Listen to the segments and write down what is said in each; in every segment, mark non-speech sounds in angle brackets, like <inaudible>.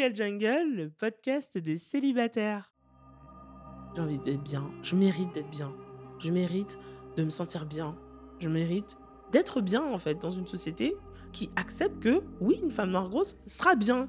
Single Jungle, le podcast des célibataires. J'ai envie d'être bien. Je mérite d'être bien. Je mérite de me sentir bien. Je mérite d'être bien, en fait, dans une société qui accepte que, oui, une femme noire grosse sera bien.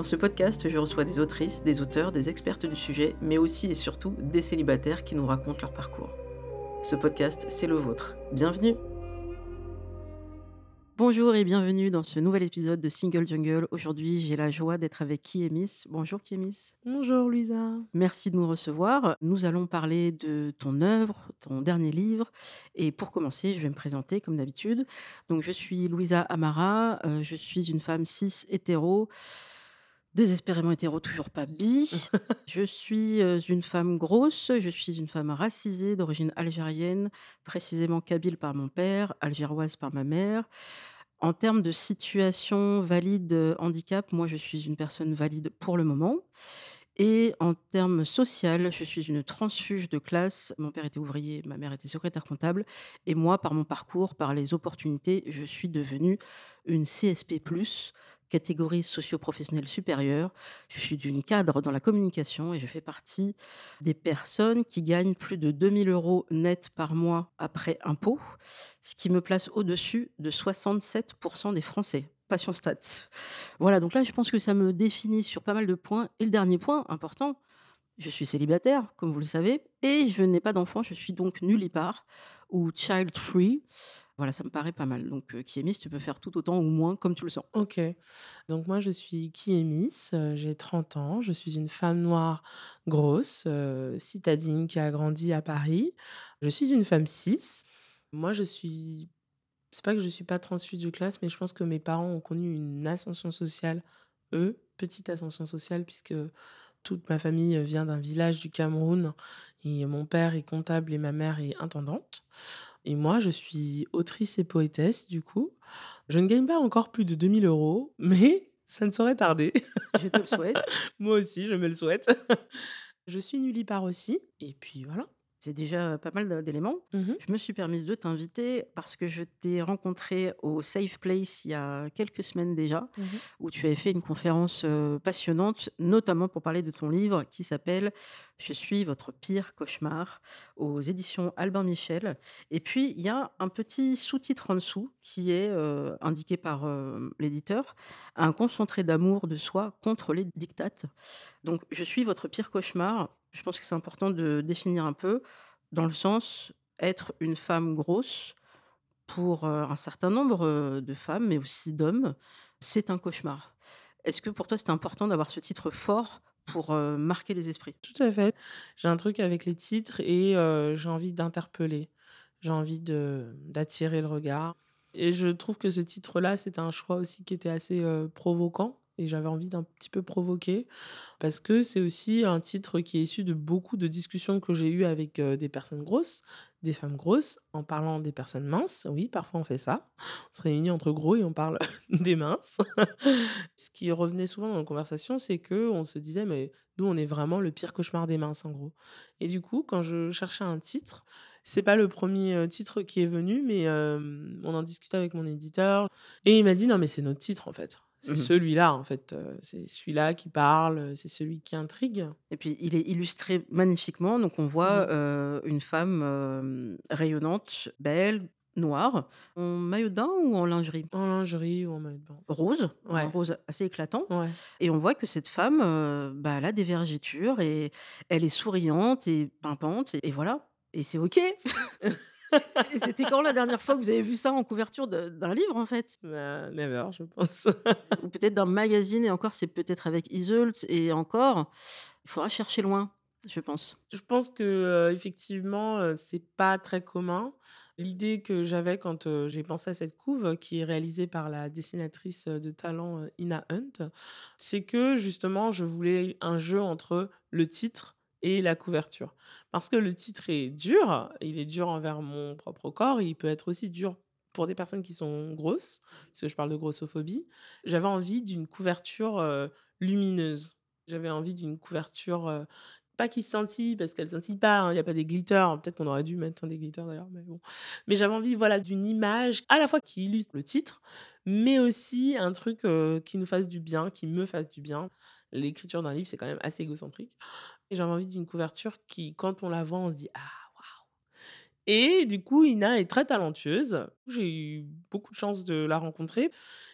Dans ce podcast, je reçois des autrices, des auteurs, des expertes du sujet, mais aussi et surtout des célibataires qui nous racontent leur parcours. Ce podcast, c'est le vôtre. Bienvenue Bonjour et bienvenue dans ce nouvel épisode de Single Jungle. Aujourd'hui, j'ai la joie d'être avec Kiemis. Bonjour Kiemis. Bonjour Louisa. Merci de nous recevoir. Nous allons parler de ton œuvre, ton dernier livre. Et pour commencer, je vais me présenter comme d'habitude. Donc, je suis Louisa Amara. Euh, je suis une femme cis hétéro désespérément hétéro, toujours pas bi. <laughs> je suis euh, une femme grosse, je suis une femme racisée d'origine algérienne, précisément kabyle par mon père, algéroise par ma mère. En termes de situation valide euh, handicap, moi je suis une personne valide pour le moment. Et en termes social, je suis une transfuge de classe. Mon père était ouvrier, ma mère était secrétaire comptable. Et moi, par mon parcours, par les opportunités, je suis devenue une CSP, catégorie socio-professionnelle supérieure. Je suis d'une cadre dans la communication et je fais partie des personnes qui gagnent plus de 2000 euros net par mois après impôt, ce qui me place au-dessus de 67% des Français. Passion stats. Voilà, donc là, je pense que ça me définit sur pas mal de points. Et le dernier point important, je suis célibataire, comme vous le savez, et je n'ai pas d'enfant, je suis donc nullipare ou child free. Voilà, ça me paraît pas mal. Donc, euh, Kiemis, tu peux faire tout autant ou moins comme tu le sens. Ok. Donc, moi, je suis Kiemis, euh, j'ai 30 ans, je suis une femme noire grosse, euh, citadine qui a grandi à Paris. Je suis une femme cis. Moi, je suis. C'est pas que je suis pas transfuge de classe, mais je pense que mes parents ont connu une ascension sociale, eux, petite ascension sociale, puisque toute ma famille vient d'un village du Cameroun et mon père est comptable et ma mère est intendante. Et moi, je suis autrice et poétesse, du coup. Je ne gagne pas encore plus de 2000 euros, mais <laughs> ça ne saurait tarder. Je te le souhaite. <laughs> moi aussi, je me le souhaite. <laughs> je suis nullipare aussi. Et puis voilà. C'est déjà pas mal d'éléments. Mmh je me suis permise de t'inviter parce que je t'ai rencontré au Safe Place il y a quelques semaines déjà, mmh où tu avais fait une conférence passionnante, notamment pour parler de ton livre qui s'appelle Je suis votre pire cauchemar aux éditions Albin Michel. Et puis, il y a un petit sous-titre en dessous qui est indiqué par l'éditeur, un concentré d'amour de soi contre les dictates. Donc, je suis votre pire cauchemar je pense que c'est important de définir un peu, dans le sens être une femme grosse pour un certain nombre de femmes, mais aussi d'hommes, c'est un cauchemar. Est-ce que pour toi c'est important d'avoir ce titre fort pour marquer les esprits? Tout à fait. J'ai un truc avec les titres et j'ai envie d'interpeller. J'ai envie d'attirer le regard. Et je trouve que ce titre-là, c'est un choix aussi qui était assez provoquant et j'avais envie d'un petit peu provoquer parce que c'est aussi un titre qui est issu de beaucoup de discussions que j'ai eues avec des personnes grosses, des femmes grosses, en parlant des personnes minces. Oui, parfois on fait ça. On se réunit entre gros et on parle <laughs> des minces. Ce qui revenait souvent dans nos conversations, c'est que on se disait mais nous on est vraiment le pire cauchemar des minces en gros. Et du coup, quand je cherchais un titre, c'est pas le premier titre qui est venu, mais on en discutait avec mon éditeur et il m'a dit non mais c'est notre titre en fait. C'est mmh celui-là, en fait. C'est celui-là qui parle, c'est celui qui intrigue. Et puis, il est illustré magnifiquement. Donc, on voit mmh une femme rayonnante, belle, noire, en maillot de bain ou en lingerie? En lingerie ou en maillot de bain. Rose, un rose assez éclatant. Et on voit que cette femme, bah, elle a des vergitures et elle est souriante et pimpante. Et, et voilà. Et c'est OK. <laughs> C'était quand la dernière fois que vous avez vu ça en couverture d'un livre, en fait? Bah, never, je pense. <laughs> Ou peut-être d'un magazine et encore, c'est peut-être avec Iseult et encore, il faudra chercher loin, je pense. Je pense que, heu, effectivement, heu, c'est pas très commun. L'idée que j'avais quand, heu, j'ai pensé à cette couve, qui est réalisée par la dessinatrice, de talent, Ina Hunt, c'est que justement, je voulais un jeu entre le titre et la couverture. Parce que le titre est dur, il est dur envers mon propre corps, il peut être aussi dur pour des personnes qui sont grosses, parce que je parle de grossophobie. J'avais envie d'une couverture, lumineuse. J'avais envie d'une couverture, pas qui scintille parce qu'elle scintille pas, hein, il y a pas des glitters. Peut-être qu'on aurait dû mettre, des glitters d'ailleurs, mais bon. Mais j'avais envie, voilà, d'une image à la fois qui illustre le titre, mais aussi un truc, qui nous fasse du bien, qui me fasse du bien. L'écriture d'un livre, c'est quand même assez égocentrique j'avais envie d'une couverture qui, quand on la voit, on se dit: «Ah waouh!» et du coup, Ina est très talentueuse. J'ai eu beaucoup de chance de la rencontrer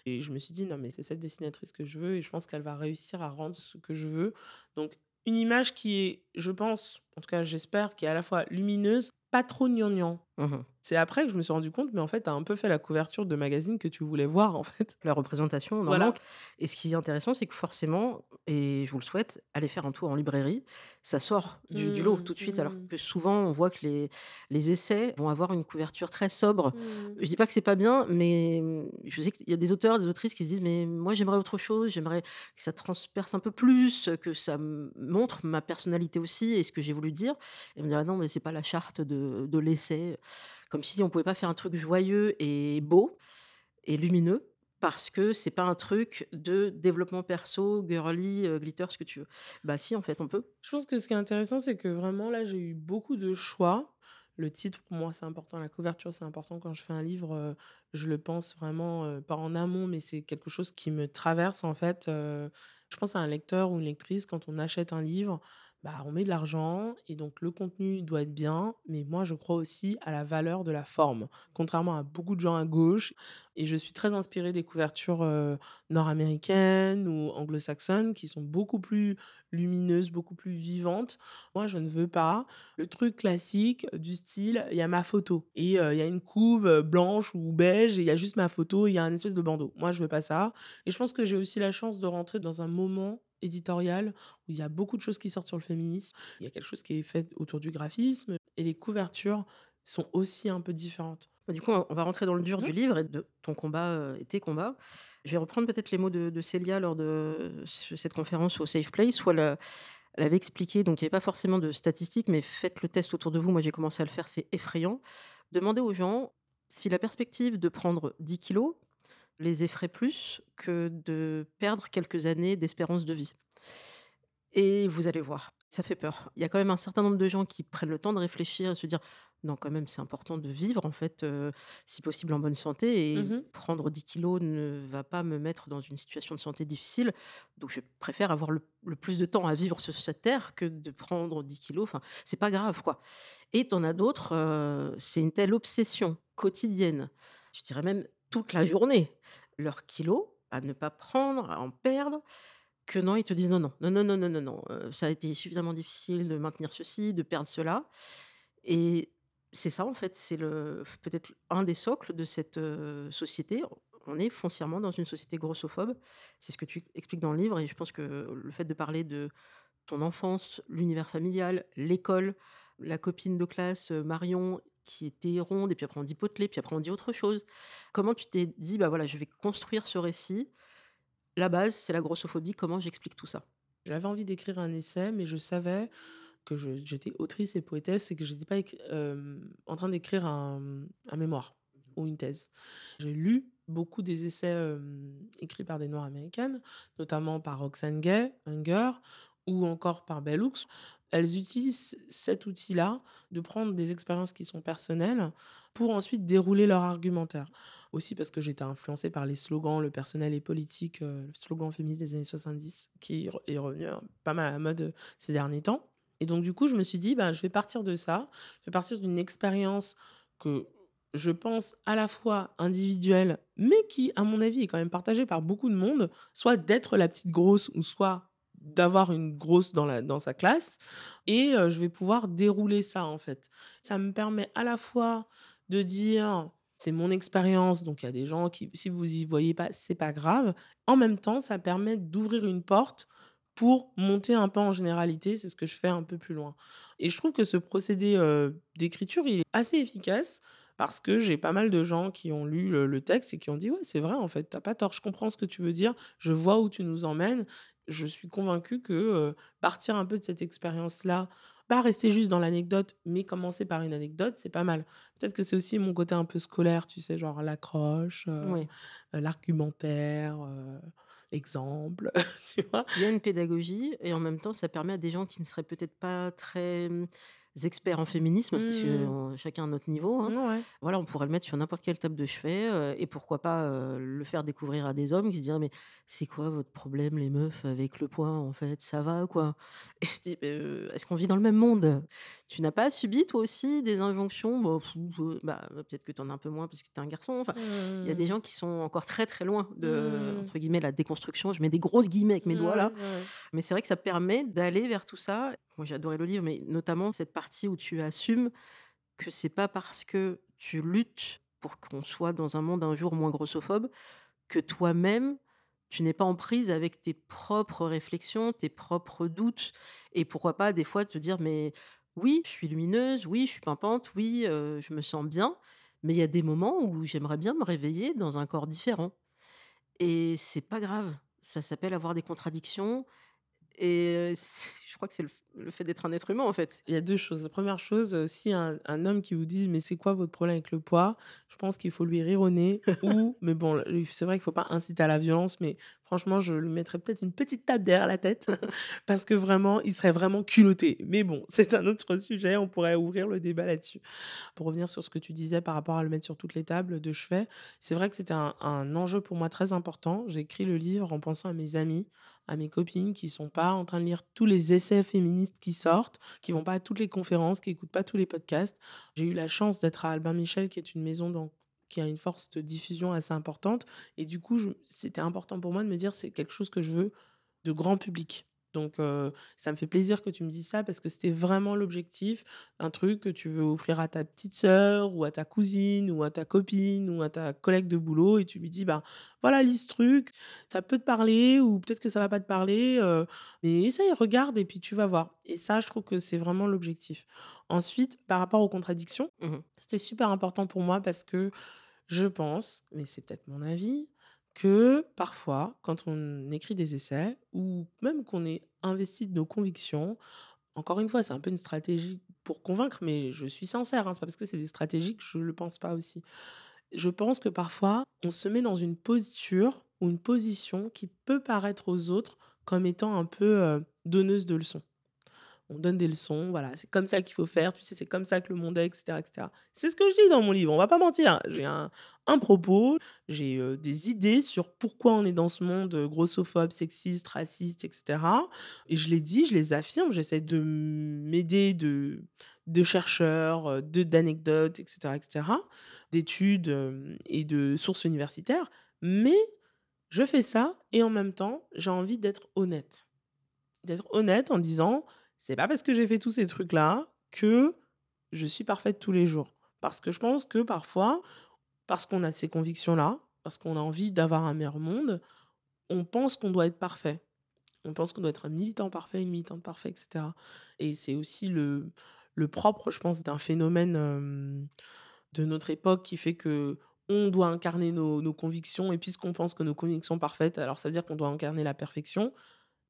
et je me suis dit: «Non, mais c'est cette dessinatrice que je veux et je pense qu'elle va réussir à rendre ce que je veux». Donc une image qui est, je pense, en tout cas j'espère, qui est à la fois lumineuse, pas trop gnangnan. Mmh C'est après que je me suis rendu compte, mais en fait, tu as un peu fait la couverture de magazine que tu voulais voir, en fait. La représentation, on en Voilà. manque et ce qui est intéressant, c'est que forcément et je vous le souhaite, allez faire un tour en librairie, ça sort du du lot tout de suite alors mmh, que souvent on voit que les les essais vont avoir une couverture très sobre. mmh. Je dis pas que c'est pas bien, mais je sais qu'il y a des auteurs, des autrices qui se disent: «Mais moi j'aimerais autre chose, j'aimerais que ça transperce un peu plus, que ça montre ma personnalité aussi et ce que j'ai voulu dire» et on me dit: «Ah non, mais c'est pas la charte de de l'essai». Comme si on pouvait pas faire un truc joyeux et beau et lumineux parce que c'est pas un truc de développement perso, girly, heu, glitter, ce que tu veux. Bah si, en fait, on peut. Je pense que ce qui est intéressant, c'est que vraiment là, j'ai eu beaucoup de choix. Le titre, pour moi, c'est important. La couverture, c'est important. Quand je fais un livre, heu, je le pense vraiment, heu, pas en amont, mais c'est quelque chose qui me traverse, en fait. Je pense à un lecteur ou une lectrice, quand on achète un livre, bah, on met de l'argent et donc le contenu doit être bien, mais moi, je crois aussi à la valeur de la forme, contrairement à beaucoup de gens à gauche et je suis très inspirée des couvertures, nord-américaines ou anglo-saxonnes qui sont beaucoup plus lumineuses, beaucoup plus vivantes. Moi, je ne veux pas le truc classique du style, il y a ma photo et heu, il y a une couve, heu, blanche ou beige et il y a juste ma photo il y a un espèce de bandeau. Moi, je veux pas ça et je pense que j'ai aussi la chance de rentrer dans un moment éditorial où il y a beaucoup de choses qui sortent sur le féminisme. Il y a quelque chose qui est fait autour du graphisme et les couvertures sont aussi un peu différentes. Bah, du coup, on va rentrer dans le dur Mmh. du livre et de ton combat, heu, et tes combats. Je vais reprendre peut-être les mots de de Célia lors de ce cette conférence au Safe Place où elle, elle avait expliqué donc il y avait pas forcément de statistiques, mais faites le test autour de vous. Moi, j'ai commencé à le faire, c'est effrayant. Demandez aux gens si la perspective de prendre 10 kilos les effraie plus que de perdre quelques années d'espérance de vie. Et vous allez voir, ça fait peur. Il y a quand même un certain nombre de gens qui prennent le temps de réfléchir et se dire: «Non, quand même, c'est important de vivre, en fait, si possible en bonne santé et Mmh prendre 10 kilos ne va pas me mettre dans une situation de santé difficile. Donc je préfère avoir le le plus de temps à vivre sur cette terre que de prendre 10 kilos. Enfin, c'est pas grave, quoi. Et tu en as d'autres, c'est une telle obsession quotidienne, je dirais même toute la journée, leurs kilos, à ne pas prendre, à en perdre que non, ils te disent: «Non, non, non, non, non, non, non, non, heu, ça a été suffisamment difficile de maintenir ceci, de perdre cela» et c'est ça, en fait, c'est peut-être un des socles de cette, heu, société. On est foncièrement dans une société grossophobe. C'est ce que tu expliques dans le livre et je pense que le fait de parler de ton enfance, l'univers familial, l'école, la copine de classe, heu, Marion, qui était ronde et puis après on dit potelé, puis après on dit autre chose. Comment tu t'es dit: «Bah, voilà, je vais construire ce récit la base, c'est la grossophobie. Comment j'explique tout ça? J'avais envie d'écrire un essai, mais je savais que je j'étais autrice et poétesse et que j'étais pas écri hem, en train d'écrire un, mémoire ou une thèse. J'ai lu beaucoup des essais, hem, écrits par des noires américaines, notamment par Roxane Gay, Hunger ou encore par Bell Hooks. Elles utilisent cet outil-là de prendre des expériences qui sont personnelles pour ensuite dérouler leur argumentaire. Aussi parce que j'étais influencée par les slogans «Le personnel est politique», heu, le slogan féministe des années 70 qui est revenu, heu, pas mal à la mode, heu, ces derniers temps. Et donc du coup, je me suis dit: «Ben, je vais partir de ça. Je vais partir d'une expérience que je pense à la fois individuelle, mais qui, à mon avis, est quand même partagée par beaucoup de monde, soit d'être la petite grosse ou soit d'avoir une grosse dans, la, dans sa classe et je vais pouvoir dérouler ça en fait. Ça me permet à la fois de dire c'est mon expérience, donc il y a des gens qui, si vous y voyez pas, c'est pas grave. En même temps, ça permet d'ouvrir une porte pour monter un peu en généralité. C'est ce que je fais un peu plus loin. Et je trouve que ce procédé d'écriture, il est assez efficace parce que j'ai pas mal de gens qui ont lu le, texte et qui ont dit ouais c'est vrai en fait t'as pas tort je comprends ce que tu veux dire je vois où tu nous emmènes je suis convaincue que partir un peu de cette expérience là pas rester juste dans l'anecdote, mais commencer par une anecdote, c'est pas mal. Peut-être que c'est aussi mon côté un peu scolaire, tu sais, genre l'accroche, euh, euh, l'argumentaire, euh, l'exemple, <laughs> tu vois. Il y a une pédagogie et en même temps, ça permet à des gens qui ne seraient peut-être pas très experts en féminisme, parce que mmh. chacun à notre niveau. Hein. Voilà, on pourrait le mettre sur n'importe quelle table de chevet euh, et pourquoi pas euh, le faire découvrir à des hommes qui se diraient mais c'est quoi votre problème les meufs avec le poing en fait? Ça va quoi? <laughs> Et je dis «Euh, est-ce qu'on vit dans le même monde? Tu n'as pas subi toi aussi des injonctions? Bah, bah, peut-être que tu en as un peu moins parce que tu es un garçon. Enfin, il y a des mmh. gens qui sont encore très très loin de mmh. entre guillemets la déconstruction. Je mets des grosses guillemets avec mes doigts là, mais c'est vrai que ça permet d'aller vers tout ça. Moi j'ai adoré le livre, mais notamment cette partie où tu assumes que c'est pas parce que tu luttes pour qu'on soit dans un monde un jour moins grossophobe que toi-même tu n'es pas en prise avec tes propres réflexions, tes propres doutes et pourquoi pas des fois te dire mais oui, je suis lumineuse, oui, je suis pimpante, oui, je me sens bien, mais il y a des moments où j'aimerais bien me réveiller dans un corps différent. Et c'est pas grave, ça s'appelle avoir des contradictions et <laughs> je crois que c'est le, fait d'être un être humain, en fait. Il y a deux choses. La première chose, si un, un homme qui vous dit mais c'est quoi votre problème avec le poids, je pense qu'il faut lui rire au <laughs> nez. ou, mais bon, c'est vrai qu'il ne faut pas inciter à la violence, mais franchement, je lui mettrais peut-être une petite tape derrière la tête <laughs> <laughs> parce que vraiment, il serait vraiment culotté. Mais bon, c'est un autre sujet. On pourrait ouvrir le débat là-dessus. Pour revenir sur ce que tu disais par rapport à le mettre sur toutes les tables de chevet, c'est vrai que c'était un, un enjeu pour moi très important. J'ai écrit le livre en pensant à mes amis à mes copines qui sont pas en train de lire tous les essais féministes qui sortent, qui vont pas à toutes les conférences, qui écoutent pas tous les podcasts. J'ai eu la chance d'être à Albin Michel, qui est une maison qui a une force de diffusion assez importante. Et du coup, c'était important pour moi de me dire c'est quelque chose que je veux de grand public. Donc, ça me fait plaisir que tu me dises ça parce que c'était vraiment l'objectif. Un truc que tu veux offrir à ta petite sœur ou à ta cousine ou à ta copine ou à ta collègue de boulot et tu lui dis, bah voilà, lis ce truc, ça peut te parler ou peut-être que ça va pas te parler, mais essaye, regarde et puis tu vas voir. Et ça, je trouve que c'est vraiment l'objectif. Ensuite, par rapport aux contradictions, mmh c'était super important pour moi parce que je pense, mais c'est peut-être mon avis, que parfois, quand on écrit des essais, ou même qu'on est investi de nos convictions, encore une fois, c'est un peu une stratégie pour convaincre, mais je suis sincère, hein, c'est pas parce que c'est des stratégies que je le pense pas aussi. Je pense que parfois, on se met dans une posture ou une position qui peut paraître aux autres comme étant un peu donneuse de leçons on donne des leçons, voilà, c'est comme ça qu'il faut faire, tu sais, c'est comme ça que le monde est, etc. etc. C'est ce que je dis dans mon livre, on va pas mentir. J'ai un, propos, j'ai euh, des idées sur pourquoi on est dans ce monde euh, grossophobe, sexiste, raciste, etc. Et je les dis, je les affirme, j'essaie de m'aider de, de chercheurs, euh, de, d'anecdotes, etc., etc., d'études et de sources universitaires, mais je fais ça et en même temps, j'ai envie d'être honnête. D'être honnête en disant, c'est pas parce que j'ai fait tous ces trucs-là que je suis parfaite tous les jours. Parce que je pense que parfois, parce qu'on a ces convictions-là, parce qu'on a envie d'avoir un meilleur monde, on pense qu'on doit être parfait. On pense qu'on doit être un militant parfait, une militante parfaite, etc. Et c'est aussi le, propre, je pense, d'un phénomène de notre époque qui fait que on doit incarner nos, convictions, et puisqu'on pense que nos convictions parfaites, alors ça veut dire qu'on doit incarner la perfection.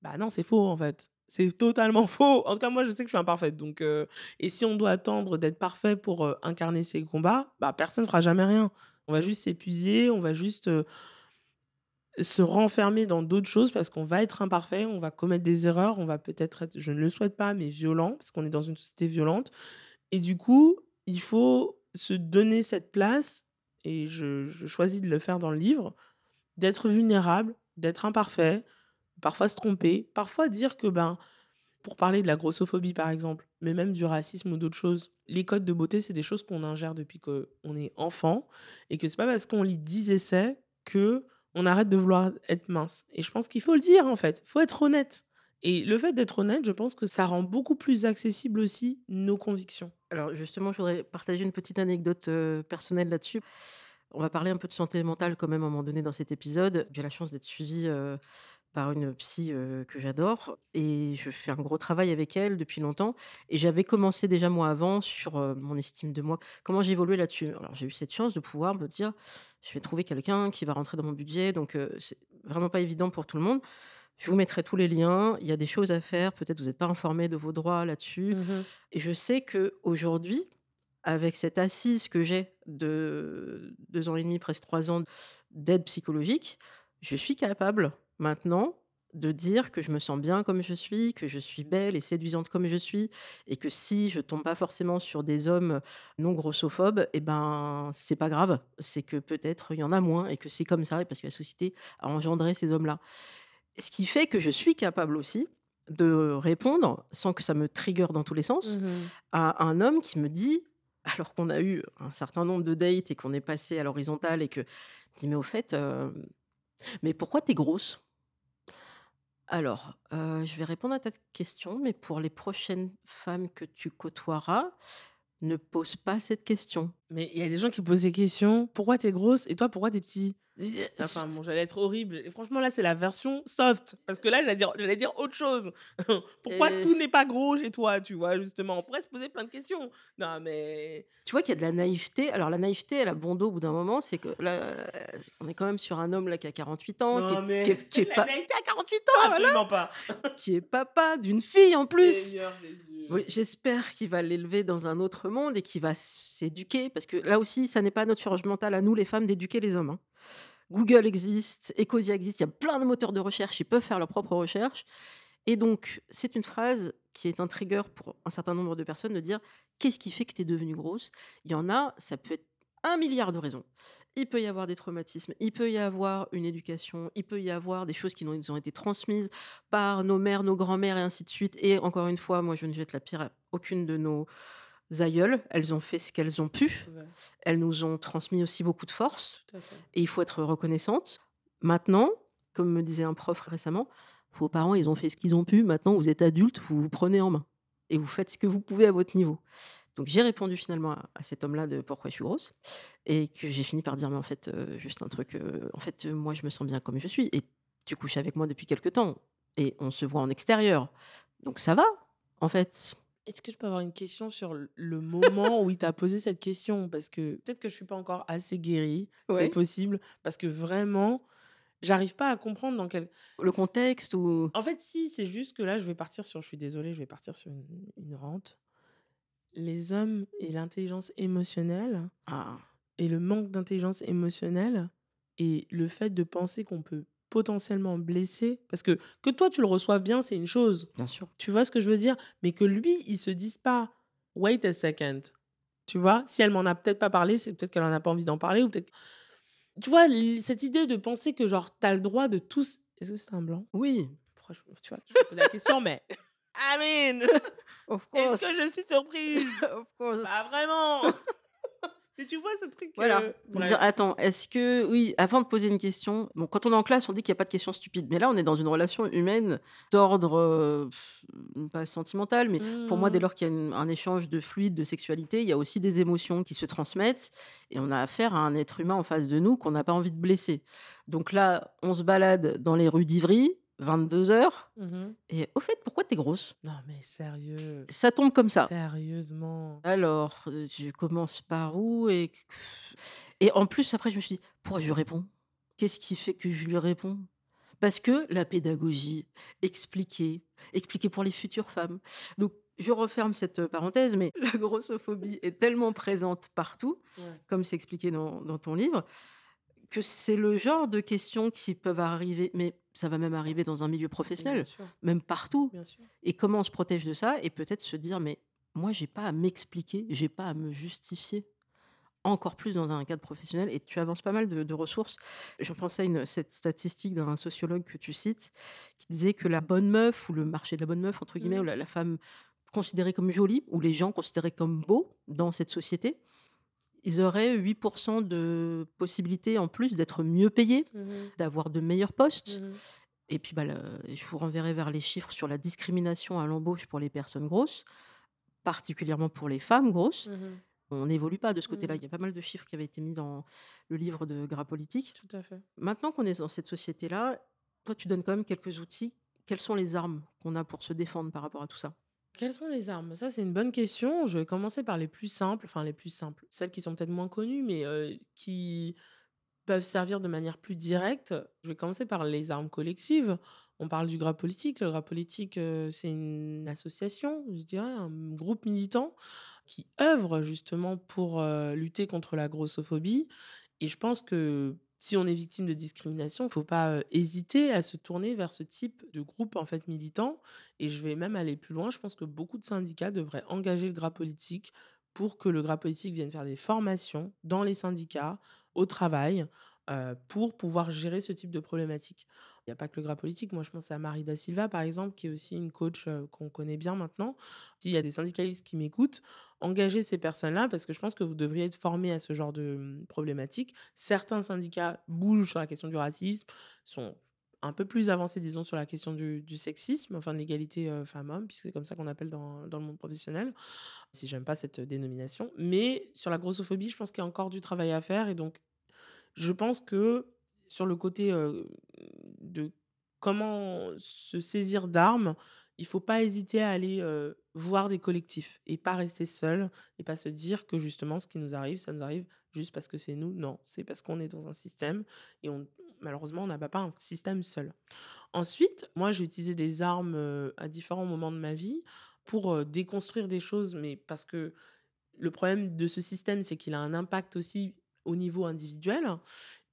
Bah non, c'est faux en fait. C'est totalement <laughs> faux. En tout cas, moi, je sais que je suis imparfaite. Donc, euh, et si on doit attendre d'être parfait pour euh, incarner ces combats, bah, personne ne fera jamais rien. On va juste s'épuiser, on va juste euh, se renfermer dans d'autres choses parce qu'on va être imparfait, on va commettre des erreurs, on va peut-être être, je ne le souhaite pas, mais violent, parce qu'on est dans une société violente. Et du coup, il faut se donner cette place, et je choisis de le faire dans le livre, d'être vulnérable, d'être imparfait, parfois se tromper, parfois dire que, ben, pour parler de la grossophobie par exemple, mais même du racisme ou d'autres choses, les codes de beauté, c'est des choses qu'on ingère depuis qu'on est enfant, et que c'est pas parce qu'on lit 10 essais que on arrête de vouloir être mince. Et je pense qu'il faut le dire en fait, il faut être honnête. Et le fait d'être honnête, je pense que ça rend beaucoup plus accessible aussi nos convictions. Alors justement, je voudrais partager une petite anecdote, heu, personnelle là-dessus. On va parler un peu de santé mentale quand même à un moment donné dans cet épisode. J'ai la chance d'être suivie, heu, par une psy, que j'adore et je fais un gros travail avec elle depuis longtemps et j'avais commencé déjà moi avant sur, mon estime de moi. Comment j'ai évolué là-dessus? Alors j'ai eu cette chance de pouvoir me dire: «Je vais trouver quelqu'un qui va rentrer dans mon budget», donc heu, c'est vraiment pas évident pour tout le monde. Je vous mettrai tous les liens. Il y a des choses à faire. Peut-être vous n'êtes pas informé de vos droits là-dessus. Mmh Et je sais qu'aujourd'hui, avec cette assise que j'ai de 2 ans et demi, presque 3 ans d'aide psychologique, je suis capable maintenant de dire que je me sens bien comme je suis, que je suis belle et séduisante comme je suis et que si je tombe pas forcément sur des hommes non grossophobes et ben, c'est pas grave. C'est que peut-être il y en a moins et que c'est comme ça et parce que la société a engendré ces hommes-là. Ce qui fait que je suis capable aussi de répondre, sans que ça me trigger dans tous les sens, Mmh à un homme qui me dit, alors qu'on a eu un certain nombre de dates et qu'on est passé à l'horizontale et que dit: «Mais au fait, heu, mais pourquoi t'es grosse?» Alors, heu, je vais répondre à ta question, mais pour les prochaines femmes que tu côtoieras, ne pose pas cette question. Mais il y a des gens qui posent des questions: «Pourquoi t'es grosse et toi pourquoi t'es petit?» <laughs> Enfin bon, j'allais être horrible et franchement là, c'est la version soft parce que là, j'allais dire j'allais dire autre chose. <laughs> Pourquoi Et tout n'est pas gros chez toi, tu vois? Justement, on pourrait se poser plein de questions. Non mais Tu vois qu'il y a de la naïveté. Alors la naïveté, elle a bon dos au bout d'un moment, c'est que là, heu, on est quand même sur un homme là qui a 48 ans, qui non est mais qui est qui est <laughs> la pas naïveté à 48 ans, absolument pas. qui est papa d'une fille en plus. Seigneur Jésus. Oui, j'espère qu'il va l'élever dans un autre monde et qu'il va s'éduquer parce que là aussi, ça n'est pas notre charge mentale à nous les femmes d'éduquer les hommes, hein. Google existe, Ecosia existe, il y a plein de moteurs de recherche, ils peuvent faire leurs propres recherches et donc c'est une phrase qui est un trigger pour un certain nombre de personnes de dire: «Qu'est-ce qui fait que tu es devenue grosse?» il y en a, ça peut être un milliard de raisons. Il peut y avoir des traumatismes, il peut y avoir une éducation, il peut y avoir des choses qui nous ont été transmises par nos mères, nos grands-mères et ainsi de suite et encore une fois, moi je ne jette la pierre à aucune de nos aïeules, elles ont fait ce qu'elles ont pu. Ouais, Elles nous ont transmis aussi beaucoup de force et il faut être reconnaissante. Maintenant, comme me disait un prof récemment, vos parents, ils ont fait ce qu'ils ont pu. Maintenant, vous êtes adulte, vous vous prenez en main et vous faites ce que vous pouvez à votre niveau. Donc j'ai répondu finalement à, à cet homme-là de pourquoi je suis grosse et que j'ai fini par dire mais en fait euh, juste un truc. euh, en fait, euh, moi je me sens bien comme je suis et tu couches avec moi depuis quelque temps et on se voit en extérieur. Donc ça va en fait. Est-ce que je peux avoir une question sur le moment où il t'a posé cette question? Parce que peut-être que je suis pas encore assez guérie, c'est possible, parce que vraiment, j'arrive pas à comprendre dans quel Le contexte ou? En fait, si, c'est juste que là, je vais partir sur je suis désolée, je vais partir sur une une rente. Les hommes et l'intelligence émotionnelle ah et le manque d'intelligence émotionnelle et le fait de penser qu'on peut potentiellement blesser parce que que toi, tu le reçoives bien, c'est une chose. bien sûr. Tu vois ce que je veux dire? Mais que lui, il se dise pas: «Wait a second». Tu vois? Si elle m'en a peut-être pas parlé, c'est peut-être qu'elle en a pas envie d'en parler ou peut-être tu vois, cette idée de penser que genre tu as le droit de tous est-ce que c'est un blanc? Oui. Tu vois? Je pose la question, mais <laughs> I mean, <laughs> Of est-ce que je suis surprise? <laughs> of course. Pas vraiment. Tu vois ce truc, Voilà. bref. dire, attends, est-ce que oui, avant de poser une question, bon, quand on est en classe, on dit qu'il n'y a pas de questions stupides, mais là, on est dans une relation humaine d'ordre, heu, pas sentimental, mais pour moi, dès Mmh. lors qu'il y a une un échange de fluide, de sexualité, il y a aussi des émotions qui se transmettent et on a affaire à un être humain en face de nous qu'on n'a pas envie de blesser. Donc là, on se balade dans les rues d'Ivry, 22:00 Mmh et au fait, pourquoi tu es grosse? Non mais sérieux, Ça tombe comme ça. sérieusement. Alors, heu, je commence par où et et en plus après je me suis dit: «Pourquoi je lui réponds? Qu'est-ce qui fait que je lui réponds?» parce que la pédagogie, expliquer, expliquer pour les futures femmes. Donc je referme cette, heu, parenthèse, mais <laughs> la grossophobie est tellement présente partout, Ouais. comme c'est expliqué dans dans ton livre, que c'est le genre de questions qui peuvent arriver mais ça va même arriver dans un milieu professionnel, même partout. Et comment on se protège de ça? Et peut-être se dire: «Mais moi, j'ai pas à m'expliquer, j'ai pas à me justifier». Encore plus dans un cadre professionnel et tu avances pas mal de de ressources. Je pensais à une cette statistique d'un sociologue que tu cites, qui disait que la bonne meuf ou le marché de la bonne meuf entre guillemets, Mmh. ou la la femme considérée comme jolie, ou les gens considérés comme beaux dans cette société, ils auraient 8% de possibilités en plus d'être mieux payés, Mmh mh. d'avoir de meilleurs postes Mmh Et puis, bah, le je vous renverrai vers les chiffres sur la discrimination à l'embauche pour les personnes grosses, particulièrement pour les femmes grosses. Mmh mh. On n'évolue pas de ce côté-là. Il y a pas mal de chiffres qui avaient été mis dans le livre de Gras Politique. Tout à fait. Maintenant qu'on est dans cette société-là, toi, tu donnes quand même quelques outils. Quelles sont les armes qu'on a pour se défendre par rapport à tout ça? Quelles sont les armes? Ça, c'est une bonne question. Je vais commencer par les plus simples, enfin les plus simples, celles qui sont peut-être moins connues, mais qui peuvent servir de manière plus directe. Je vais commencer par les armes collectives. On parle du Gras Politique. Le Gras Politique, c'est une association, je dirais, un groupe militant qui œuvre justement pour, lutter contre la grossophobie et je pense que si on est victime de discrimination, il faut pas, hésiter à se tourner vers ce type de groupe, en fait, militant et je vais même aller plus loin. Je pense que beaucoup de syndicats devraient engager le Gras Politique pour que le Gras Politique vienne faire des formations dans les syndicats, au travail, pour pouvoir gérer ce type de problématique. Il y a pas que le Gras Politique. Moi, je pense à Marie Da Silva, par exemple, qui est aussi une coach, heu, qu'on connaît bien maintenant. S'il y a des syndicalistes qui m'écoutent, engagez ces personnes-là parce que je pense que vous devriez être formés à ce genre de, mmh, problématique. Certains syndicats bougent sur la question du racisme, sont un peu plus avancés, disons, sur la question du sexisme, enfin de l'égalité, heu, femmes-hommes, puisque c'est comme ça qu'on appelle dans dans le monde professionnel, si j'aime pas cette dénomination. Mais sur la grossophobie, je pense qu'il y a encore du travail à faire et donc je pense que sur le côté, de comment se saisir d'armes, il faut pas hésiter à aller, voir des collectifs et pas rester seul et pas se dire que justement ce qui nous arrive, ça nous arrive juste parce que c'est nous. Non, c'est parce qu'on est dans un système et malheureusement, on n'a pas un système seul. Ensuite, moi, j'ai utilisé des armes, à différents moments de ma vie pour, déconstruire des choses, mais parce que le problème de ce système, c'est qu'il a un impact aussi au niveau individuel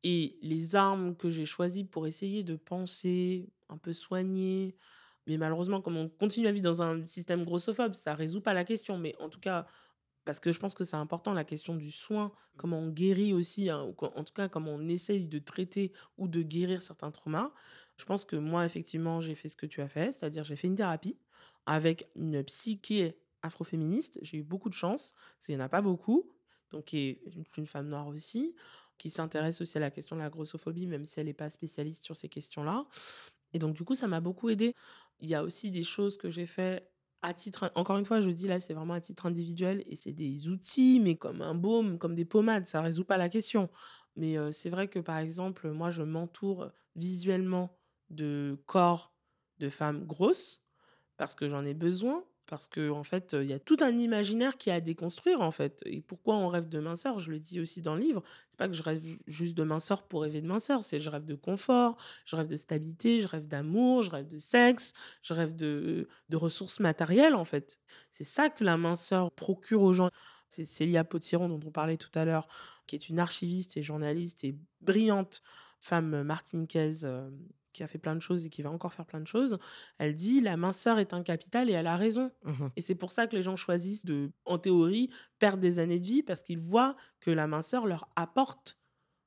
et les armes que j'ai choisies pour essayer de penser, un peu soigner, mais malheureusement, comme on continue à vivre dans un système grossophobe, ça résout pas la question, mais en tout cas, parce que je pense que c'est important la question du soin, comment on guérit aussi, hein, ou en tout cas comment on essaye de traiter ou de guérir certains traumas. Je pense que moi, effectivement, j'ai fait ce que tu as fait, c'est-à-dire j'ai fait une thérapie avec une psy qui est afroféministe. J'ai eu beaucoup de chance, parce qu'il y en a pas beaucoup, donc qui est une femme noire aussi, qui s'intéresse aussi à la question de la grossophobie, même si elle est pas spécialiste sur ces questions-là et donc du coup, ça m'a beaucoup aidée. Il y a aussi des choses que j'ai fait à titre encore une fois, je dis là, c'est vraiment à titre individuel et c'est des outils, mais comme un baume, comme des pommades, ça résout pas la question. Mais c'est vrai que, par exemple, moi, je m'entoure visuellement de corps de femmes grosses parce que j'en ai besoin, parce qu'en fait, heu, il y a tout un imaginaire qui est à déconstruire, en fait et pourquoi on rêve de minceur? Je le dis aussi dans le livre, c'est pas que je rêve ju juste de minceur pour rêver de minceur, c'est je rêve de confort, je rêve de stabilité, je rêve d'amour, je rêve de sexe, je rêve de ressources matérielles, en fait. C'est ça que la minceur procure aux gens. C'est Célia Potiron dont on parlait tout à l'heure, qui est une archiviste et journaliste et brillante femme martiniquaise, hem, qui a fait plein de choses et qui va encore faire plein de choses. Elle dit: «La minceur est un capital» et elle a raison Mmh mh. et c'est pour ça que les gens choisissent de, en théorie, perdre des années de vie parce qu'ils voient que la minceur leur apporte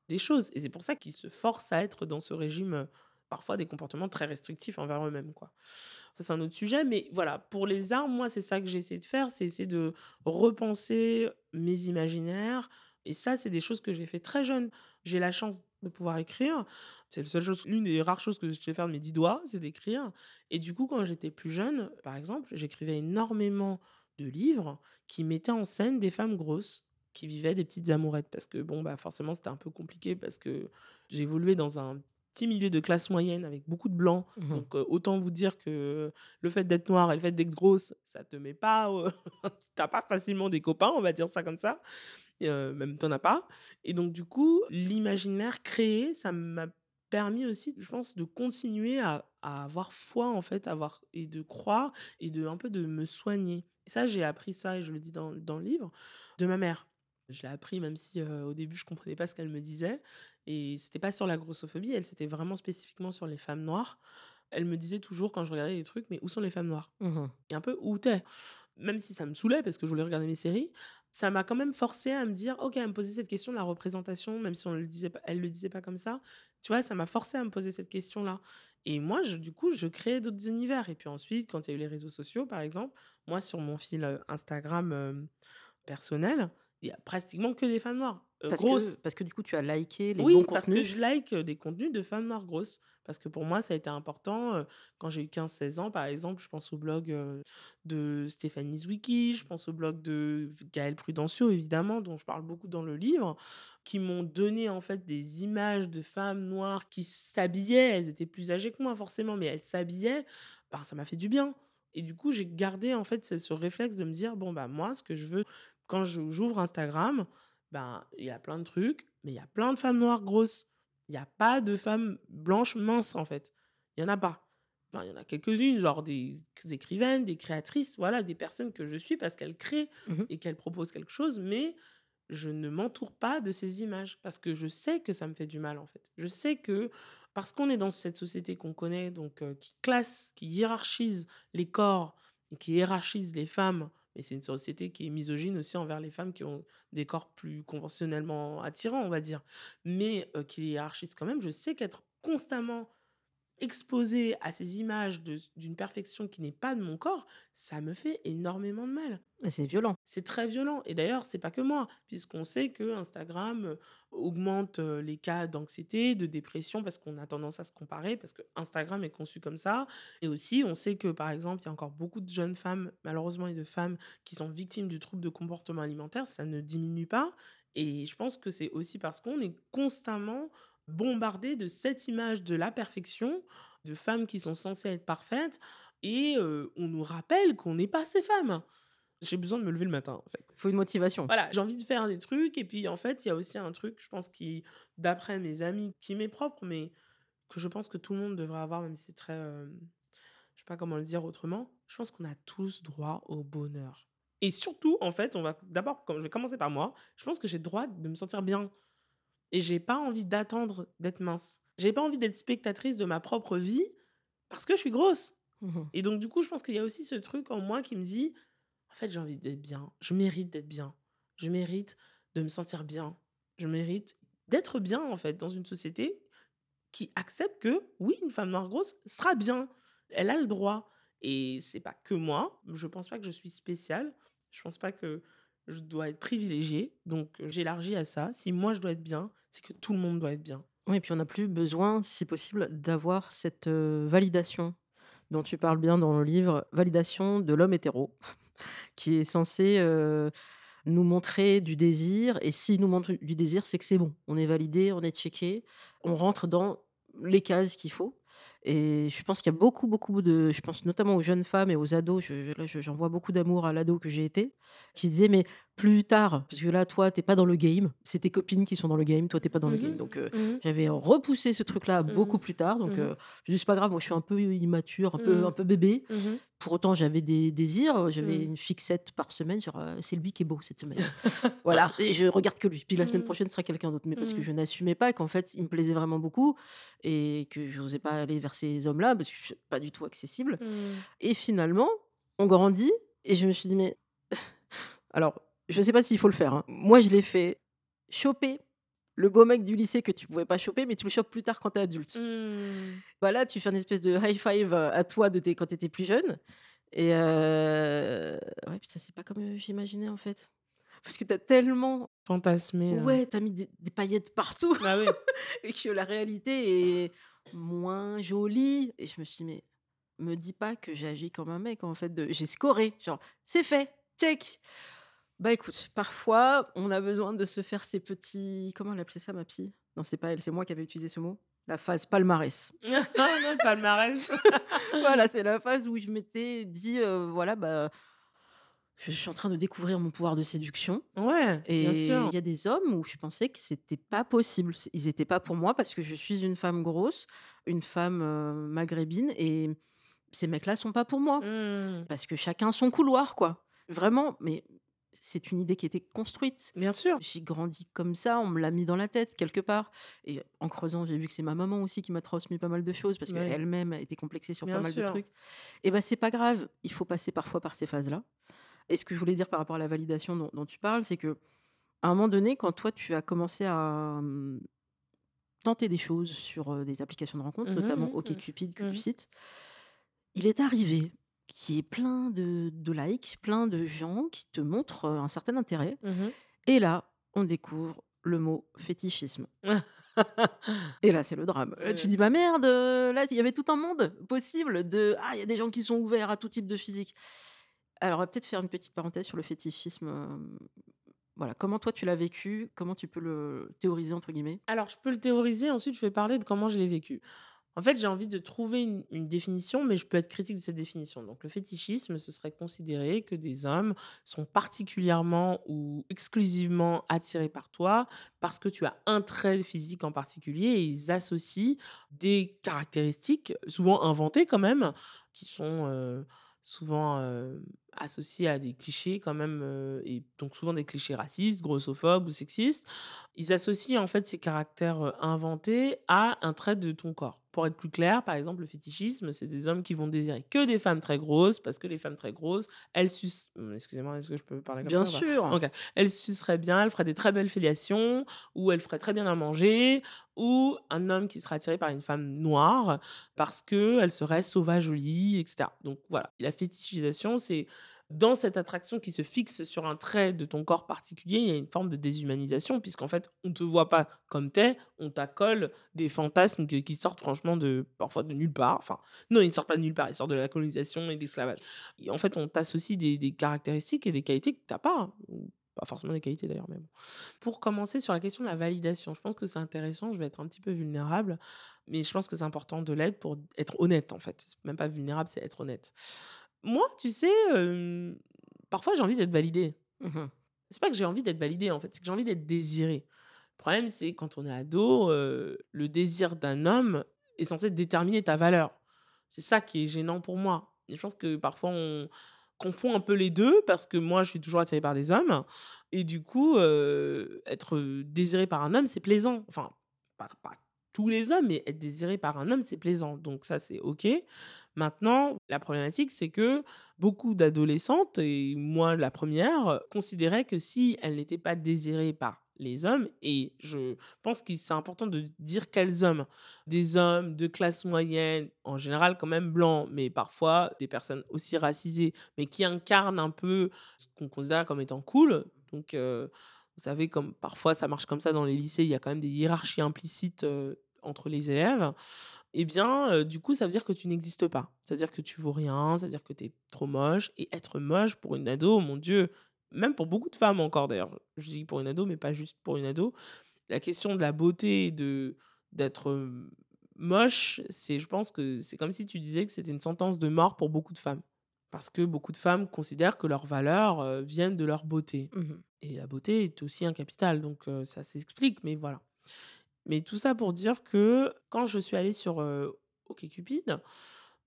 des choses et c'est pour ça qu'ils se forcent à être dans ce régime, heu, parfois des comportements très restrictifs envers eux-mêmes, quoi. Ça, c'est un autre sujet, mais voilà, pour les armes, moi, c'est ça que j'ai essayé de faire, c'est essayer de repenser mes imaginaires et ça, c'est des choses que j'ai fait très jeune. J'ai la chance de pouvoir écrire. C'est la seule chose l'une des rares choses que je sais faire de mes 10 doigts, c'est d'écrire et du coup, quand j'étais plus jeune, par exemple, j'écrivais énormément de livres qui mettaient en scène des femmes grosses qui vivaient des petites amourettes parce que bon, bah, forcément, c'était un peu compliqué parce que j'évoluais dans un petit milieu de classe moyenne avec beaucoup de blancs, Mmh mh. donc autant vous dire que le fait d'être noire et le fait d'être grosse, ça te met pas, heu, tu as pas facilement des copains, on va dire ça comme ça, même tu en as pas et donc du coup, l'imaginaire créé, ça m'a permis aussi, je pense, de continuer à à avoir foi, en fait, avoir et de croire et de un peu de me soigner. Et ça, j'ai appris ça et je le dis dans dans le livre, de ma mère. Je l'ai appris même si, au début, je comprenais pas ce qu'elle me disait et c'était pas sur la grossophobie, elle, c'était vraiment spécifiquement sur les femmes noires. Elle me disait toujours quand je regardais les trucs: «Mais où sont les femmes noires? Mmh mh. Et un peu où tu es?» Même si ça me saoulait parce que je voulais regarder mes séries, ça m'a quand même forcée à me dire: «OK», à me poser cette question de la représentation, même si on le disait pas elle le disait pas comme ça. Tu vois? Ça m'a forcée à me poser cette question-là et moi, je du coup, je créais d'autres univers et puis ensuite, quand il y a eu les réseaux sociaux, par exemple, moi, sur mon fil, heu, Instagram, hem, personnel, il y a pratiquement que des femmes noires. Heu, Parce que parce que du coup, tu as liké les bons Oui, parce que contenus? je like, heu, des contenus de femmes noires grosses. Parce que pour moi, ça a été important, heu, quand j'ai eu 15-16 ans, par exemple, je pense au blog, de Stéphanie Zwicky, je pense au blog de v Gaëlle Prudencio, évidemment, dont je parle beaucoup dans le livre, qui m'ont donné, en fait, des images de femmes noires qui s'habillaient. Elles étaient plus âgées que moi, forcément, mais elles s'habillaient. Ben, ça m'a fait du bien et du coup, j'ai gardé, en fait, ce réflexe de me dire: «Bon, bah, moi, ce que je veux quand j'ouvre Instagram, ben, il y a plein de trucs, mais il y a plein de femmes noires grosses. Il y a pas de femmes blanches minces, en fait. Il y en a pas. Enfin, il y en a quelques-unes, genre des écrivaines, des créatrices, voilà, des personnes que je suis parce qu'elles créent Mmh mh. et qu'elles proposent quelque chose, mais je ne m'entoure pas de ces images parce que je sais que ça me fait du mal, en fait. Je sais que parce qu'on est dans cette société qu'on connaît, donc heu, qui classe, qui hiérarchise les corps et qui hiérarchise les femmes et c'est une société qui est misogyne aussi envers les femmes qui ont des corps plus conventionnellement attirants, on va dire, mais heu, qui les hiérarchise quand même. Je sais qu'être constamment exposée à ces images d'une perfection qui n'est pas de mon corps, ça me fait énormément de mal. C'est violent. C'est très violent et d'ailleurs, c'est pas que moi, puisqu'on sait qu'Instagram, heu, augmente, heu, les cas d'anxiété, de dépression, parce qu'on a tendance à se comparer, parce qu'Instagram est conçu comme ça et aussi, on sait que, par exemple, il y a encore beaucoup de jeunes femmes, malheureusement et de femmes, qui sont victimes du trouble de comportement alimentaire. Ça ne diminue pas et je pense que c'est aussi parce qu'on est constamment bombardés de cette image de la perfection, de femmes qui sont censées être parfaites et on nous rappelle qu'on n'est pas ces femmes. J'ai besoin de me lever le matin, en fait. Il faut une motivation. Voilà, j'ai envie de faire des trucs et puis, en fait, il y a aussi un truc, je pense, qui, d'après mes amis, qui m'est propre, mais que je pense que tout le monde devrait avoir, même si c'est très, hem, je sais pas comment le dire autrement. Je pense qu'on a tous droit au bonheur et surtout, en fait, on va d'abord, je vais commencer par moi, je pense que j'ai le droit de me sentir bien et j'ai pas envie d'attendre d'être mince. J'ai pas envie d'être spectatrice de ma propre vie parce que je suis grosse Mmh mh. et donc du coup, je pense qu'il y a aussi ce truc en moi qui me dit: «En fait, j'ai envie d'être bien. Je mérite d'être bien. Je mérite de me sentir bien. Je mérite d'être bien, en fait, dans une société qui accepte que, oui, une femme noire grosse sera bien. Elle a le droit» et c'est pas que moi. Je pense pas que je suis spéciale. Je pense pas que je dois être privilégiée donc heu, j'élargis à ça. Si moi, je dois être bien, c'est que tout le monde doit être bien. Oui et puis on n'a plus besoin, si possible, d'avoir cette, heu, validation dont tu parles bien dans le livre, validation de l'homme hétéro <laughs> qui est censé, heu, nous montrer du désir et s'il nous montre du désir, c'est que c'est bon. On est validé, on est checké, on rentre dans les cases qu'il faut et je pense qu'il y a beaucoup, beaucoup de je pense notamment aux jeunes femmes et aux ados, je là, je j'envoie beaucoup d'amour à l'ado que j'ai été, qui disaient: «Mais plus tard, parce que là, toi, tu es pas dans le game, c'est tes copines qui sont dans le game, toi, tu es pas dans le Mmh game». Donc heu, Mmh mh. j'avais repoussé ce truc-là Mmh beaucoup plus tard donc heu, je dis: «C'est pas grave, moi, je suis un peu immature, un peu un peu bébé». Pour autant, j'avais des désirs, j'avais une fixette par semaine sur, heu: «C'est lui qui est beau cette semaine». <laughs> Voilà et je regarde que lui. Puis la semaine prochaine, ce sera quelqu'un d'autre, mais parce que je n'assumais pas qu'en fait, il me plaisait vraiment beaucoup et que j'osais pas aller vers ces hommes-là parce que je suis pas du tout accessible Mmh. et finalement, on grandit et je me suis dit: «Mais» <laughs> alors, je sais pas s'il faut le faire, hein. Moi, je l'ai fait, choper le beau mec du lycée que tu pouvais pas choper, mais tu le chopes plus tard quand tu es adulte. Mmh. Bah, là, tu fais un espèce de high five, heu, à toi de tes quand tu étais plus jeune et heu, ouais, puis ça c'est pas comme, heu, j'imaginais, en fait. Parce que tu as tellement Fantasmer, heu ouais, tu as mis des des paillettes partout Bah oui. <laughs> et que la réalité est moins jolie et je me suis dit: «Mais me dis pas que j'ai agi comme un mec, en fait, de j'ai scoré, genre, c'est fait, check». Bah, écoute, parfois, on a besoin de se faire ces petits comment elle appelait ça ma psy? Non, c'est pas elle, c'est moi qui avais utilisé ce mot. La phase palmarès. <laughs> Ah non, palmarès. <laughs> Voilà, c'est la phase où je m'étais dit, heu, voilà, bah, je suis en train de découvrir mon pouvoir de séduction Ouais, bien et sûr. il y a des hommes où je pensais que c'était pas possible. Ils étaient pas pour moi parce que je suis une femme grosse, une femme, heu, maghrébine et ces mecs-là sont pas pour moi. Mmh. Parce que chacun son couloir, quoi. Vraiment, mais c'est une idée qui était construite. Bien sûr. J'ai grandi comme ça, on me l'a mis dans la tête quelque part et en creusant, j'ai vu que c'est ma maman aussi qui m'a transmis pas mal de choses parce qu'elle-même a été complexée sur Bien pas mal de trucs et bah, c'est pas grave, il faut passer parfois par ces phases-là et ce que je voulais dire par rapport à la validation dont dont tu parles, c'est qu'à un moment donné, quand toi, tu as commencé à, mmh, tenter des choses sur, des applications de rencontres, Mmh mh, notamment mmh. OkCupid que tu cites, il est arrivé qu'il y ait plein de de likes, plein de gens qui te montrent, un certain intérêt et là, on découvre le mot fétichisme. Et là, c'est le drame. Là, tu dis: «Bah merde, là, il y avait tout un monde possible de ah, il y a des gens qui sont ouverts à tout type de physique». Alors, on va peut-être faire une petite parenthèse sur le fétichisme, voilà, comment toi tu l'as vécu? Comment tu peux le «théoriser» entre guillemets? Alors, je peux le théoriser, ensuite je vais parler de comment je l'ai vécu. En fait, j'ai envie de trouver une définition, mais je peux être critique de cette définition. Donc le fétichisme, ce serait considérer que des hommes sont particulièrement ou exclusivement attirés par toi parce que tu as un trait physique en particulier et ils associent des caractéristiques, souvent inventées quand même, qui sont, souvent, associées à des clichés quand même, heu et donc souvent des clichés racistes, grossophobes ou sexistes. Ils associent en fait ces caractères, heu, inventés à un trait de ton corps. Pour être plus clair, par exemple, le fétichisme, c'est des hommes qui vont désirer que des femmes très grosses parce que les femmes très grosses, elles sucent mmh, excusez-moi, est-ce que je peux parler comme Bien ça sûr! Elles suceraient bien, elles feraient des très belles fellations ou elles feraient très bien à manger ou un homme qui serait attiré par une femme noire parce qu'elle serait sauvage jolie et cetera. Donc voilà, la fétichisation, c'est dans cette attraction qui se fixe sur un trait de ton corps particulier, il y a une forme de déshumanisation puisqu'en fait, on ne te voit pas comme tu es, on t'accole des fantasmes qui sortent franchement de parfois de nulle part. Enfin, non, ils ne sortent pas de nulle part, ils sortent de la colonisation et de l'esclavage. En fait, on t'associe des caractéristiques et des qualités que tu as pas, ou pas forcément des qualités d'ailleurs, mais bon. Pour commencer sur la question de la validation, je pense que c'est intéressant, je vais être un petit peu vulnérable, mais je pense que c'est important de l'être pour être honnête en fait. Même pas vulnérable, c'est être honnête. Moi, tu sais, parfois j'ai envie d'être validée. Mmh mh. C'est pas que j'ai envie d'être validée en fait, c'est que j'ai envie d'être désirée. Le problème, c'est quand on est ado, le désir d'un homme est censé déterminer ta valeur. C'est ça qui est gênant pour moi et je pense que parfois on confond un peu les 2 parce que moi, je suis toujours attirée par des hommes et du coup, être, désirée par un homme, c'est plaisant. Enfin, par pas tous les hommes, mais être désiré par un homme, c'est plaisant. Donc ça, c'est OK. Maintenant, la problématique, c'est que beaucoup d'adolescentes, et moi la première, considéraient que si elles n'étaient pas désirées par les hommes, et je pense que c'est important de dire quels hommes. Des hommes de classe moyenne, en général quand même blancs, mais parfois des personnes aussi racisées, mais qui incarnent un peu ce qu'on considère comme étant cool. Donc, heu, vous savez, comme parfois ça marche comme ça dans les lycées, il y a quand même des hiérarchies implicites, heu, entre les élèves. Et bien, du coup, ça veut dire que tu n'existes pas. Ça veut dire que tu vaux rien, ça veut dire que tu es trop moche et être moche pour une ado, mon Dieu, même pour beaucoup de femmes encore d'ailleurs. Je dis pour une ado, mais pas juste pour une ado. La question de la beauté et de d'être, moche, c'est je pense que c'est comme si tu disais que c'était une sentence de mort pour beaucoup de femmes. Parce que beaucoup de femmes considèrent que leurs valeurs, heu, viennent de leur beauté Mmh mh. et la beauté est aussi un capital donc ça s'explique, mais voilà. Mais tout ça pour dire que quand je suis allée sur, heu, OkCupid,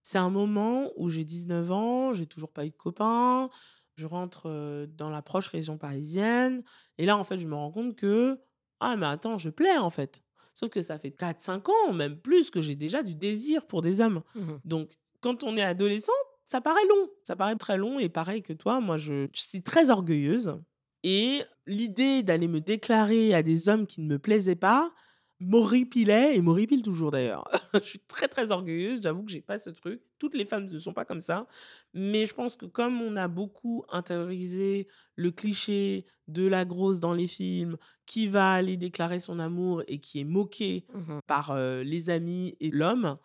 c'est un moment où j'ai 19 ans, j'ai toujours pas eu de copain, je rentre, dans la proche région parisienne et là, en fait, je me rends compte que: «Ah mais attends, je plais, en fait». Sauf que ça fait quatre cinq ans, même plus, que j'ai déjà du désir pour des hommes. Mmh mh. Donc quand on est adolescent, ça paraît long, ça paraît très long et pareil que toi, moi, je je suis très orgueilleuse et l'idée d'aller me déclarer à des hommes qui ne me plaisaient pas, m'horripilait et m'horripile toujours d'ailleurs. <laughs> Je suis très, très orgueilleuse, j'avoue que j'ai pas ce truc. Toutes les femmes ne sont pas comme ça, mais je pense que comme on a beaucoup intériorisé le cliché de la grosse dans les films, qui va aller déclarer son amour et qui est moquée Mmh mh. par, heu, les amis et l'homme,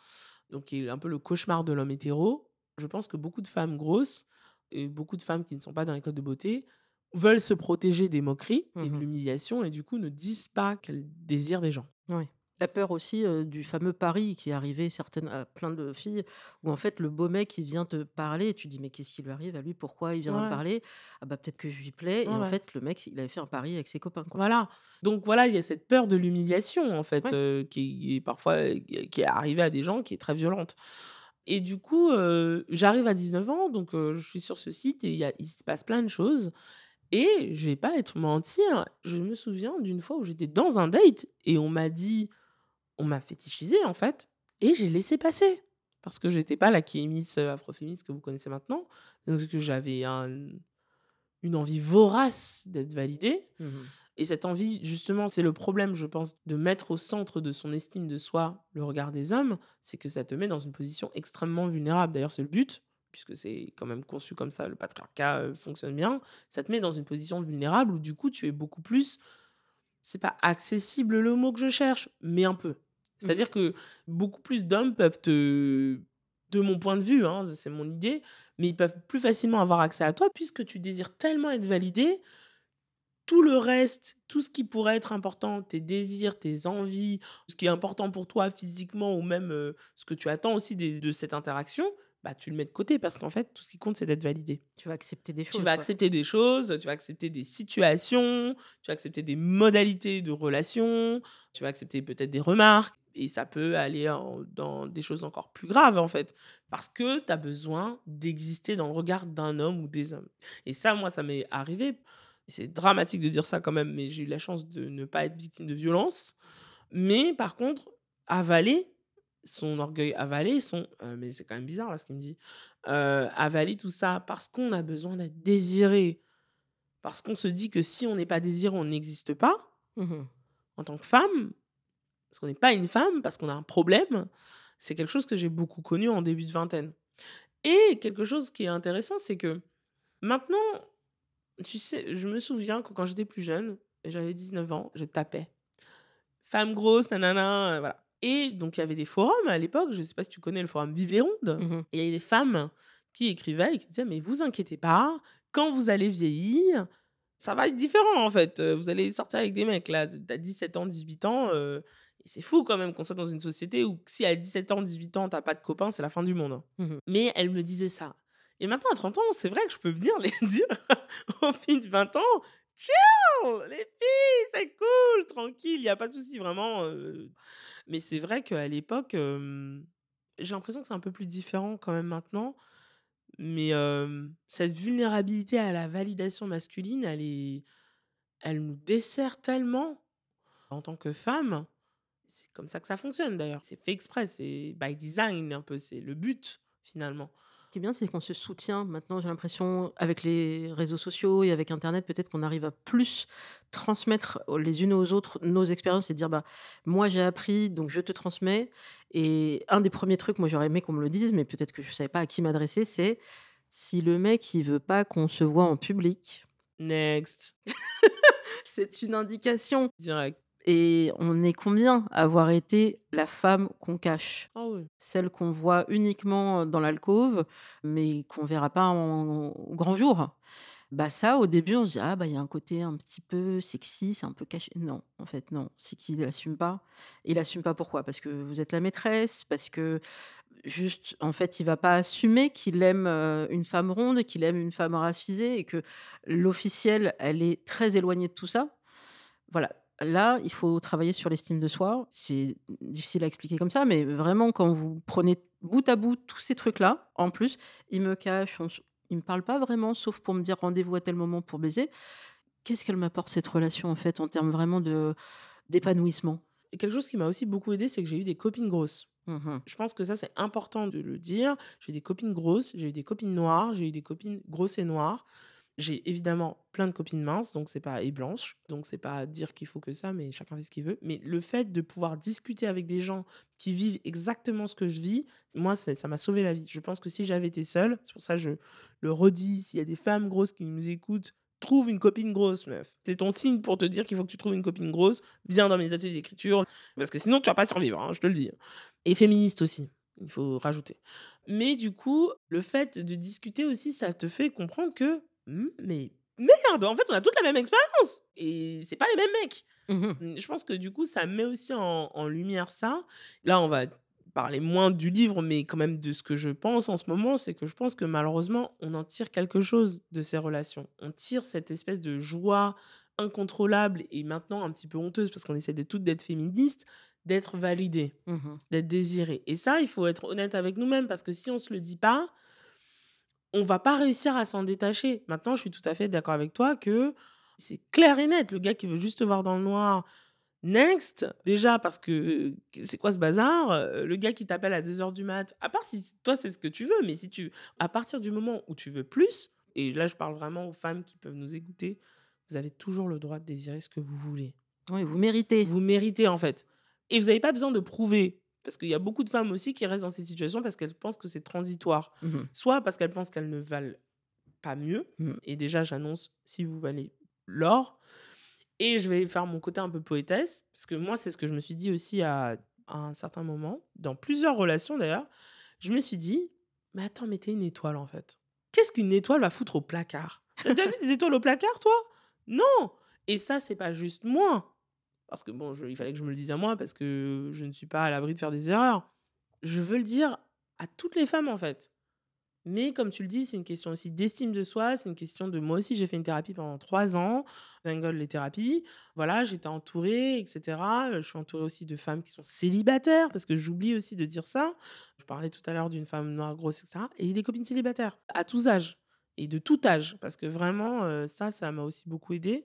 donc qui est un peu le cauchemar de l'homme hétéro. Je pense que beaucoup de femmes grosses et beaucoup de femmes qui ne sont pas dans les codes de beauté veulent se protéger des moqueries et Mmh de mh. l'humiliation et du coup ne disent pas qu'elles désirent des gens. Oui. La peur aussi, du fameux pari qui est arrivé certaines à plein de filles, où en fait le beau mec il vient te parler et tu dis: «Mais qu'est-ce qui lui arrive à lui? Pourquoi il vient me Ouais, parler? Ah bah, peut-être que je lui plais» ouais, et en fait le mec il avait fait un pari avec ses copains, quoi. Voilà. Donc voilà, il y a cette peur de l'humiliation en fait, Ouais. qui est parfois, qui est arrivée à des gens, qui est très violente. Et du coup, j'arrive à 19 ans, donc je suis sur ce site et il se passe plein de choses et je vais pas être mentir, je me souviens d'une fois où j'étais dans un date et on m'a dit on m'a fétichisée en fait et j'ai laissé passer. Parce que j'étais pas la Miss, heu, Afroféministe que vous connaissez maintenant, parce que j'avais un une envie vorace d'être validée Mmh mh. et cette envie, justement, c'est le problème, je pense, de mettre au centre de son estime de soi le regard des hommes, c'est que ça te met dans une position extrêmement vulnérable. D'ailleurs, c'est le but, puisque c'est quand même conçu comme ça, le patriarcat, heu, fonctionne bien. Ça te met dans une position vulnérable où du coup, tu es beaucoup plus c'est pas accessible le mot que je cherche, mais un peu. Mmh. C'est-à-dire que beaucoup plus d'hommes peuvent te de mon point de vue, hein, c'est mon idée, mais ils peuvent plus facilement avoir accès à toi puisque tu désires tellement être validé. Tout le reste, tout ce qui pourrait être important, tes désirs, tes envies, ce qui est important pour toi physiquement ou même, heu, ce que tu attends aussi des de cette interaction, bah, tu le mets de côté parce qu'en fait, tout ce qui compte, c'est d'être validé. Tu vas accepter des Tu choses, vas quoi. accepter des choses, tu vas accepter des situations, tu vas accepter des modalités de relation, tu vas accepter peut-être des remarques et ça peut aller en dans des choses encore plus graves, en fait. Parce que tu as besoin d'exister dans le regard d'un homme ou des hommes et ça, moi, ça m'est arrivé. C'est dramatique de dire ça quand même, mais j'ai eu la chance de ne pas être victime de violence. Mais par contre, avaler son orgueil, avaler son heu, mais c'est quand même bizarre là ce qu'il me dit. Heu, avaler tout ça parce qu'on a besoin d'être désiré, parce qu'on se dit que si on n'est pas désiré, on n'existe pas Mmh mh. en tant que femme, parce qu'on n'est pas une femme, parce qu'on a un problème, c'est quelque chose que j'ai beaucoup connu en début de vingtaine et quelque chose qui est intéressant, c'est que maintenant, tu sais, je me souviens que quand j'étais plus jeune et j'avais 19 ans, je tapais. Femme grosse, nanana, heu, voilà et donc il y avait des forums à l'époque, je sais pas si tu connais le forum rondes? Mmh. Et il y avait des femmes qui écrivaient et qui disaient: «Mais vous inquiétez pas, quand vous allez vieillir, ça va être différent en fait, heu, vous allez sortir avec des mecs là, tu as 17 ans, 18 ans, et c'est fou quand même qu'on soit dans une société où si à 17 ans, 18 ans, tu as pas de copain, c'est la fin du monde, hein». Mmh mh. Mais elles me disaient ça et maintenant à 30 ans, c'est vrai que je peux venir les <laughs> dire aux filles de 20 ans: «Chill les filles, c'est cool, tranquille, il y a pas de souci vraiment, heu». Mais c'est vrai qu'à l'époque, j'ai l'impression que c'est un peu plus différent quand même maintenant. Mais, cette vulnérabilité à la validation masculine, elle est elle nous dessert tellement en tant que femme. C'est comme ça que ça fonctionne d'ailleurs. C'est fait exprès, c'est by design un peu, c'est le but finalement. Ce qui est bien, c'est qu'on se soutient. Maintenant, j'ai l'impression, avec les réseaux sociaux et avec internet, peut-être qu'on arrive à plus transmettre les unes aux autres nos expériences et dire: «Bah, moi j'ai appris, donc je te transmets» et un des premiers trucs, moi j'aurais aimé qu'on me le dise, mais peut-être que je savais pas à qui m'adresser, c'est: «Si le mec, il veut pas qu'on se voit en public, Next, <laughs> c'est une indication» direct. Et on est combien à avoir été la femme qu'on cache? Ah oui. Celle qu'on voit uniquement, dans l'alcôve, mais qu'on verra pas en au grand jour? Bah, ça, au début, on se dit: «Ah bah, il y a un côté un petit peu sexy, c'est un peu caché». Non, en fait, non, c'est qu'il assume pas. Il assume pas pourquoi? Parce que vous êtes la maîtresse, parce que juste, en fait, il va pas assumer qu'il aime, heu, une femme ronde, qu'il aime une femme racisée et que l'officielle, elle est très éloignée de tout ça. Voilà, là, il faut travailler sur l'estime de soi. C'est difficile à expliquer comme ça, mais vraiment quand vous prenez bout à bout tous ces trucs-là, en plus, il me cache, on il me parle pas vraiment, sauf pour me dire: «Rendez-vous à tel moment pour baiser». Qu'est-ce qu'elle m'apporte cette relation, en fait, en termes vraiment de d'épanouissement? Et quelque chose qui m'a aussi beaucoup aidée, c'est que j'ai eu des copines grosses. Mmh mh. Je pense que ça, c'est important de le dire. J'ai des copines grosses, j'ai eu des copines noires, j'ai eu des copines grosses et noires. J'ai évidemment plein de copines minces, donc c'est pas et blanches, donc c'est pas dire qu'il faut que ça, mais chacun fait ce qu'il veut. Mais le fait de pouvoir discuter avec des gens qui vivent exactement ce que je vis, moi, ça m'a sauvé la vie. Je pense que si j'avais été seule, c'est pour ça que je le redis, s'il y a des femmes grosses qui nous écoutent, trouve une copine grosse, meuf. C'est ton signe pour te dire qu'il faut que tu trouves une copine grosse. Viens dans mes ateliers d'écriture, parce que sinon tu vas pas survivre, hein, je te le dis. Et féministe aussi, il faut rajouter. Mais du coup, le fait de discuter aussi, ça te fait comprendre que, mais merde, en fait, on a toute la même expérience et c'est pas les mêmes mecs. Mmh mh. Mmh, je pense que du coup, ça met aussi en en lumière ça. Là, on va parler moins du livre, mais quand même de ce que je pense en ce moment, c'est que je pense que malheureusement, on en tire quelque chose de ces relations. On tire cette espèce de joie incontrôlable et maintenant un petit peu honteuse parce qu'on essaie de toutes d'être féministes, d'être validées, Mmh mh. d'être désirées. Et ça, il faut être honnête avec nous-mêmes parce que si on se le dit pas, on va pas réussir à s'en détacher. Maintenant, je suis tout à fait d'accord avec toi que c'est clair et net. Le gars qui veut juste te voir dans le noir, next. Déjà parce que c'est quoi ce bazar? Euh, Le gars qui t'appelle à 2 heures du mat, à part si toi c'est ce que tu veux, mais si tu, à partir du moment où tu veux plus, et là je parle vraiment aux femmes qui peuvent nous écouter, vous avez toujours le droit de désirer ce que vous voulez. Oui, vous méritez. Vous méritez en fait. Et vous n'avez pas besoin de prouver. Parce qu'il y a beaucoup de femmes aussi qui restent dans ces situations parce qu'elles pensent que c'est transitoire. Mmh mh. Soit parce qu'elles pensent qu'elles ne valent pas mieux. Mmh. Et déjà, j'annonce, si vous valez l'or. Et je vais faire mon côté un peu poétesse, parce que moi, c'est ce que je me suis dit aussi à, à un certain moment, dans plusieurs relations d'ailleurs. Je me suis dit, mais attends, mais t'es une étoile en fait. Qu'est-ce qu'une étoile va foutre au placard? T'as déjà vu des étoiles au placard, toi? Non Et ça, c'est pas juste moi. Parce que bon, je- il fallait que je me le dise à moi, parce que je ne suis pas à l'abri de faire des erreurs. Je veux le dire à toutes les femmes en fait. Mais comme tu le dis, c'est une question aussi d'estime de soi. C'est une question de moi aussi, j'ai fait une thérapie pendant trois ans, Zingle les thérapies. Voilà, j'étais entourée, etc. Euh, Je suis entourée aussi de femmes qui sont célibataires, parce que j'oublie aussi de dire ça. Je parlais tout à l'heure d'une femme noire grosse, etc. Et des copines célibataires, à tous âges, et de tout âge, parce que vraiment, euh, ça, ça m'a aussi beaucoup aidé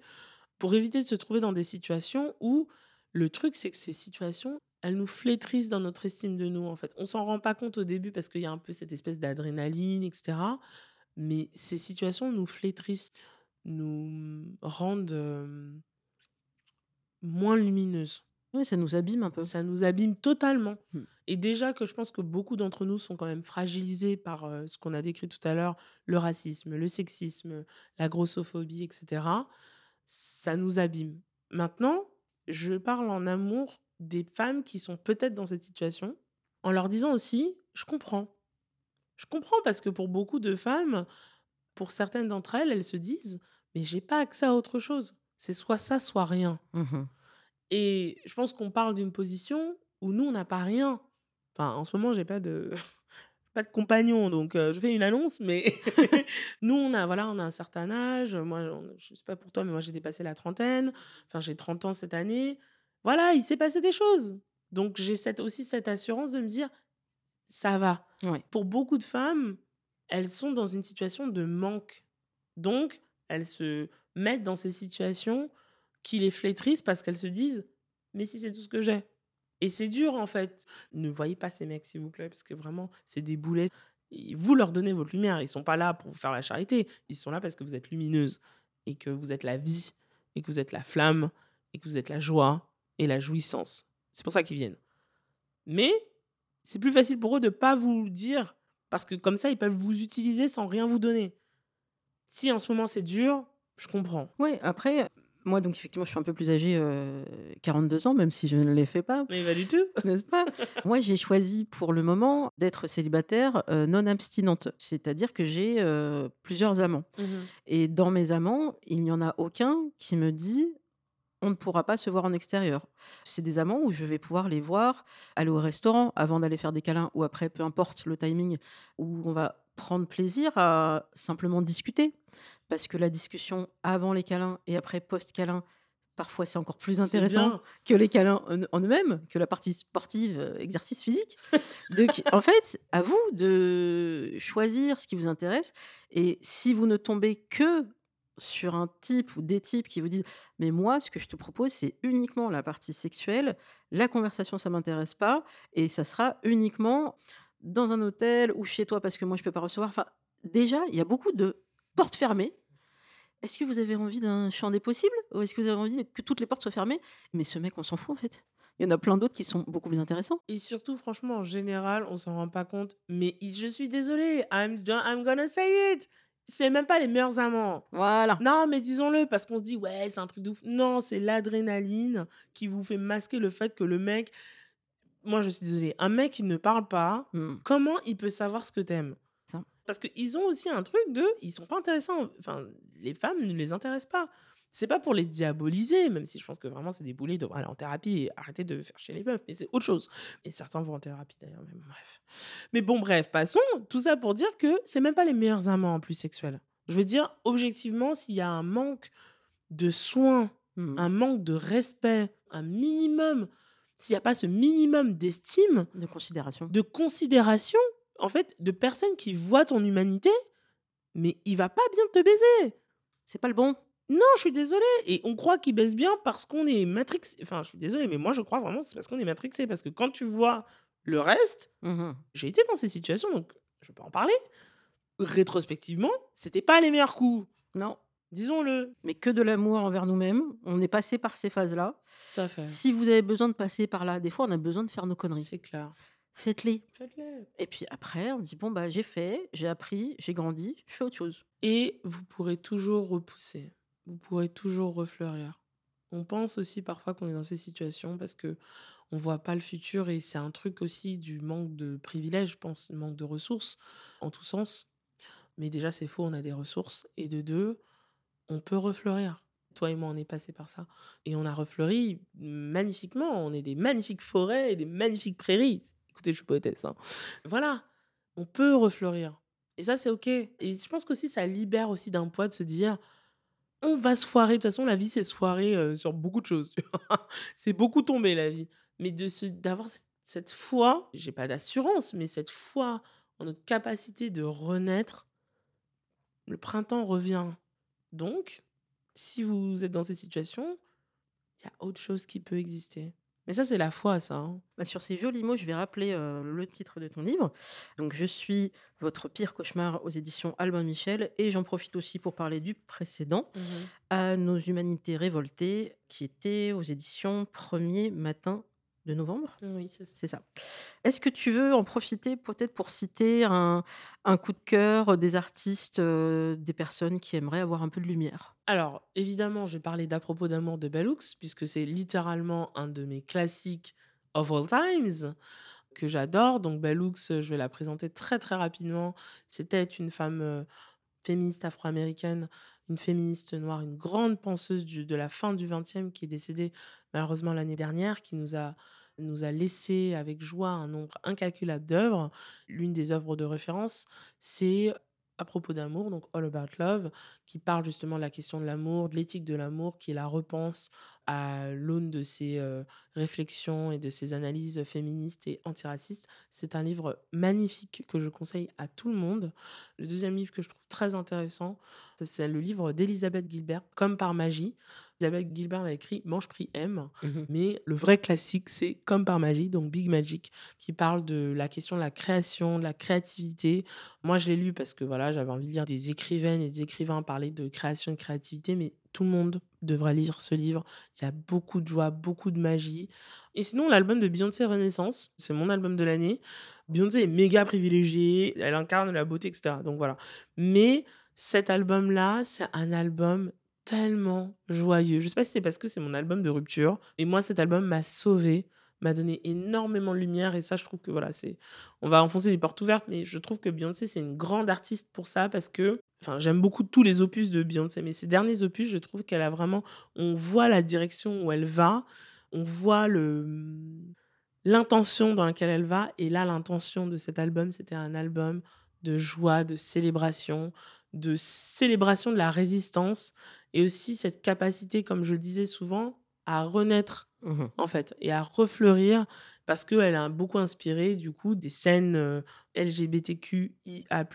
pour éviter de se trouver dans des situations où le truc, c'est que ces situations, elles nous flétrissent dans notre estime de nous, en fait. On s'en rend pas compte au début parce qu'il y a un peu cette espèce d'adrénaline, etc. Mais ces situations nous flétrissent, nous rendent euh, moins lumineuses. Oui, ça nous abîme un peu. Ça nous abîme totalement. Mmh. Et déjà que je pense que beaucoup d'entre nous sont quand même fragilisés par euh, ce qu'on a décrit tout à l'heure, le racisme, le sexisme, la grossophobie, etc. Ça nous abîme. Maintenant, je parle en amour des femmes qui sont peut-être dans cette situation, en leur disant aussi, je comprends. Je comprends parce que pour beaucoup de femmes, pour certaines d'entre elles, elles se disent, mais j'ai pas accès à autre chose. C'est soit ça, soit rien. Mmh Et je pense qu'on parle d'une position où nous, on n'a pas rien. Enfin, en ce moment, j'ai pas de pas de compagnon, donc euh, je fais une annonce, mais <laughs> nous, on a, voilà, on a un certain âge. Moi, on- je sais pas pour toi, mais moi, j'ai dépassé la trentaine. Enfin, j'ai 30 ans cette année. Voilà, il s'est passé des choses. Donc, j'ai cette, aussi cette assurance de me dire, ça va. Ouais. Pour beaucoup de femmes, elles sont dans une situation de manque. Donc, elles se mettent dans ces situations qui les flétrissent parce qu'elles se disent Mais si c'est tout ce que j'ai. Et c'est dur en fait. Ne voyez pas ces mecs, s'il vous plaît, parce que vraiment, c'est des boulets. Et vous leur donnez votre lumière. Ils sont pas là pour vous faire la charité. Ils sont là parce que vous êtes lumineuse et que vous êtes la vie et que vous êtes la flamme et que vous êtes la joie et la jouissance. C'est pour ça qu'ils viennent. Mais c'est plus facile pour eux de pas vous dire parce que comme ça, ils peuvent vous utiliser sans rien vous donner. Si en ce moment c'est dur, je comprends. Ouais, après, moi, donc effectivement, je suis un peu plus âgée, euh, 42 ans, même si je ne les fais pas, Mais pas du tout. <laughs> n'est-ce pas? Moi, j'ai choisi pour le moment d'être célibataire euh, non abstinente, c'est-à-dire que j'ai euh, plusieurs amants. Et dans mes amants, il n'y en a aucun qui me dit on ne pourra pas se voir en extérieur. C'est des amants où je vais pouvoir les voir, aller au restaurant avant d'aller faire des câlins ou après, peu importe le timing, où on va prendre plaisir à simplement discuter. Parce que la discussion avant les câlins et après post-câlin, parfois c'est encore plus intéressant que les câlins en en eux-mêmes, que la partie sportive, euh, exercice physique. <laughs> Donc, en fait, à vous de choisir ce qui vous intéresse. Et si vous ne tombez que sur un type ou des types qui vous disent mais moi ce que je te propose c'est uniquement la partie sexuelle la conversation ça m'intéresse pas et ça sera uniquement dans un hôtel ou chez toi parce que moi je peux pas recevoir enfin déjà il y a beaucoup de portes fermées est-ce que vous avez envie d'un champ des possibles ou est-ce que vous avez envie que toutes les portes soient fermées? Mais ce mec on s'en fout en fait il y en a plein d'autres qui sont beaucoup plus intéressants Et surtout, franchement, en général, on s'en rend pas compte. Mais je suis désolée. I'm, I'm gonna say it. C'est même pas les meilleurs amants. voilà Non, mais disons-le, parce qu'on se dit, ouais, c'est un truc de ouf. Non, c'est l'adrénaline qui vous fait masquer le fait que le mec. Moi, je suis désolée. Un mec qui ne parle pas, Hmm. comment il peut savoir ce que t'aimes? Parce qu'ils ont aussi un truc de. Ils sont pas intéressants. Enfin, les femmes ne les intéressent pas. C'est pas pour les diaboliser, même si je pense que vraiment c'est des boulets, ils aller en thérapie et arrêter de faire chez les meufs, mais c'est autre chose. Et certains vont en thérapie d'ailleurs, mais bon, bref. Mais bon, bref, passons. Tout ça pour dire que c'est même pas les meilleurs amants en plus sexuels. Je veux dire, objectivement, s'il y a un manque de soins, Hmm. un manque de respect, un minimum, s'il n'y a pas ce minimum d'estime, de considération de considération, en fait, de personnes qui voient ton humanité, mais il va pas bien te baiser. c'est pas le bon Non, je suis désolée. Et on croit qu'il baise bien parce qu'on est matrixé. Enfin, je suis désolée, mais moi, je crois vraiment que c'est parce qu'on est matrixé. Parce que quand tu vois le reste, Mhm. j'ai été dans ces situations, donc je peux en parler. Rétrospectivement, c'était pas les meilleurs coups. non Disons-le. mais que de l'amour envers nous-mêmes. On est passé par ces phases-là. Tout à fait. Si vous avez besoin de passer par là, des fois, on a besoin de faire nos conneries. C'est clair. Faites-les. Faites-le. Et puis après, on dit bon bah j'ai fait, j'ai appris, j'ai grandi, je fais autre chose. Et vous pourrez toujours repousser. Vous pourrez toujours refleurir. On pense aussi parfois qu'on est dans ces situations parce que on voit pas le futur et c'est un truc aussi du manque de privilèges, je pense, manque de ressources en tous sens. Mais déjà, c'est faux, on a des ressources. Et de deux, on peut refleurir. Toi et moi, on est passé par ça. Et on a refleuri magnifiquement. On est des magnifiques forêts et des magnifiques prairies. Suis poétesse. Hein. Voilà, on peut refleurir. Et ça, c'est OK. Et je pense qu'aussi, ça libère aussi d'un poids de se dire, on va se foirer. De toute façon, la vie, c'est se foirer euh, sur beaucoup de choses. <laughs> c'est beaucoup tomber, la vie. Mais d'avoir cette, cette foi, j'ai pas d'assurance, mais cette foi en notre capacité de renaître, le printemps revient. Donc, si vous êtes dans ces situations, il y a autre chose qui peut exister. Mais ça, c'est la foi, ça. Hein. Bah, sur ces jolis mots, je vais rappeler le titre de ton livre. Donc, je suis votre pire cauchemar aux éditions Albin Michel. Et j'en profite aussi pour parler du précédent, mmh à nos humanités révoltées, qui était aux éditions Premier Matin de novembre Oui, c'est ça. Est-ce que tu veux en profiter peut-être pour citer un, coup de cœur des artistes, des personnes qui aimeraient avoir un peu de lumière? Alors, évidemment, je vais parler d'À propos d'amour de Bellux, puisque c'est littéralement un de mes classiques of all times que j'adore. Donc Bellux, je vais la présenter très très rapidement. C'était une femme féministe afro-américaine, une féministe noire, une grande penseuse de la fin du XXe qui est décédée malheureusement l'année dernière, qui nous a nous a laissé avec joie un nombre incalculable d'œuvres. L'une des œuvres de référence, c'est à propos d'amour, donc All About Love, qui parle justement de la question de l'amour, de l'éthique de l'amour, qui la repense à l'aune de ses réflexions et de ses analyses féministes et antiracistes. C'est un livre magnifique que je conseille à tout le monde. Le deuxième livre que je trouve très intéressant, c'est le livre d'Elisabeth Gilbert, Comme par magie. Elisabeth Gilbert a écrit Mange, Prix, M. Mmh Mais le vrai classique, c'est Comme par magie, donc Big Magic, qui parle de la question de la création, de la créativité. Moi, je l'ai lu parce que voilà, j'avais envie de lire des écrivaines et des écrivains parler de création et de créativité, mais tout le monde devrait lire ce livre. Il y a beaucoup de joie, beaucoup de magie. Et sinon, l'album de Beyoncé Renaissance, c'est mon album de l'année. Beyoncé est méga privilégiée, elle incarne la beauté, etc. Donc voilà. Mais cet album-là, c'est un album tellement joyeux. Je sais pas si c'est parce que c'est mon album de rupture. Et moi, cet album m'a sauvé, m'a donné énormément de lumière. Et ça, je trouve que voilà, c'est. On va enfoncer des portes ouvertes, mais je trouve que Beyoncé, c'est une grande artiste pour ça parce que. Enfin, j'aime beaucoup tous les opus de Beyoncé, mais ces derniers opus, je trouve qu'elle a vraiment. On voit la direction où elle va, on voit le l'intention dans laquelle elle va. Et là, l'intention de cet album, c'était un album de joie, de célébration, de célébration de la résistance et aussi cette capacité, comme je le disais souvent, à renaître mmh en fait et à refleurir parce qu'elle a beaucoup inspiré du coup des scènes euh, LGBTQIA+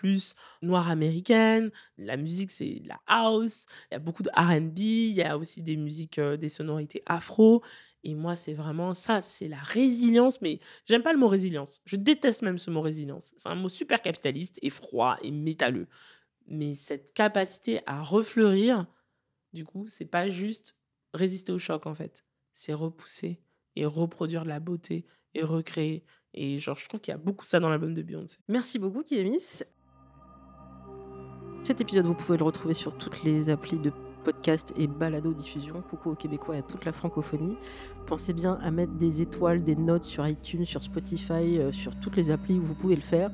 noires américaines. La musique c'est la house, il y a beaucoup de R&B, il y a aussi des musiques, euh, des sonorités afro. Et moi, c'est vraiment ça, c'est la résilience. Mais j'aime pas le mot résilience. Je déteste même ce mot résilience. C'est un mot super capitaliste et froid et métalleux. Mais cette capacité à refleurir, du coup, c'est pas juste résister au choc en fait. C'est repousser et reproduire de la beauté et recréer. Et genre, je trouve qu'il y a beaucoup ça dans l'album de Beyoncé. Merci beaucoup, Kémis. Cet épisode, vous pouvez le retrouver sur toutes les applis de podcast et balado diffusion. Coucou aux Québécois et à toute la francophonie. Pensez bien à mettre des étoiles, des notes sur iTunes, sur Spotify, euh, sur toutes les applis où vous pouvez le faire.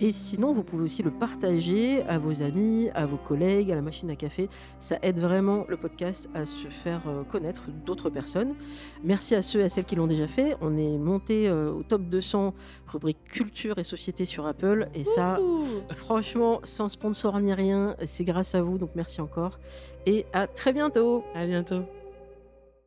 Et sinon, vous pouvez aussi le partager à vos amis, à vos collègues, à la machine à café. Ça aide vraiment le podcast à se faire euh, connaître d'autres personnes. Merci à ceux et à celles qui l'ont déjà fait. On est monté euh, au top 200 rubrique culture et société sur Apple. Et ça, franchement, sans sponsor ni rien, c'est grâce à vous. Donc merci encore. Et à très bientôt. À bientôt.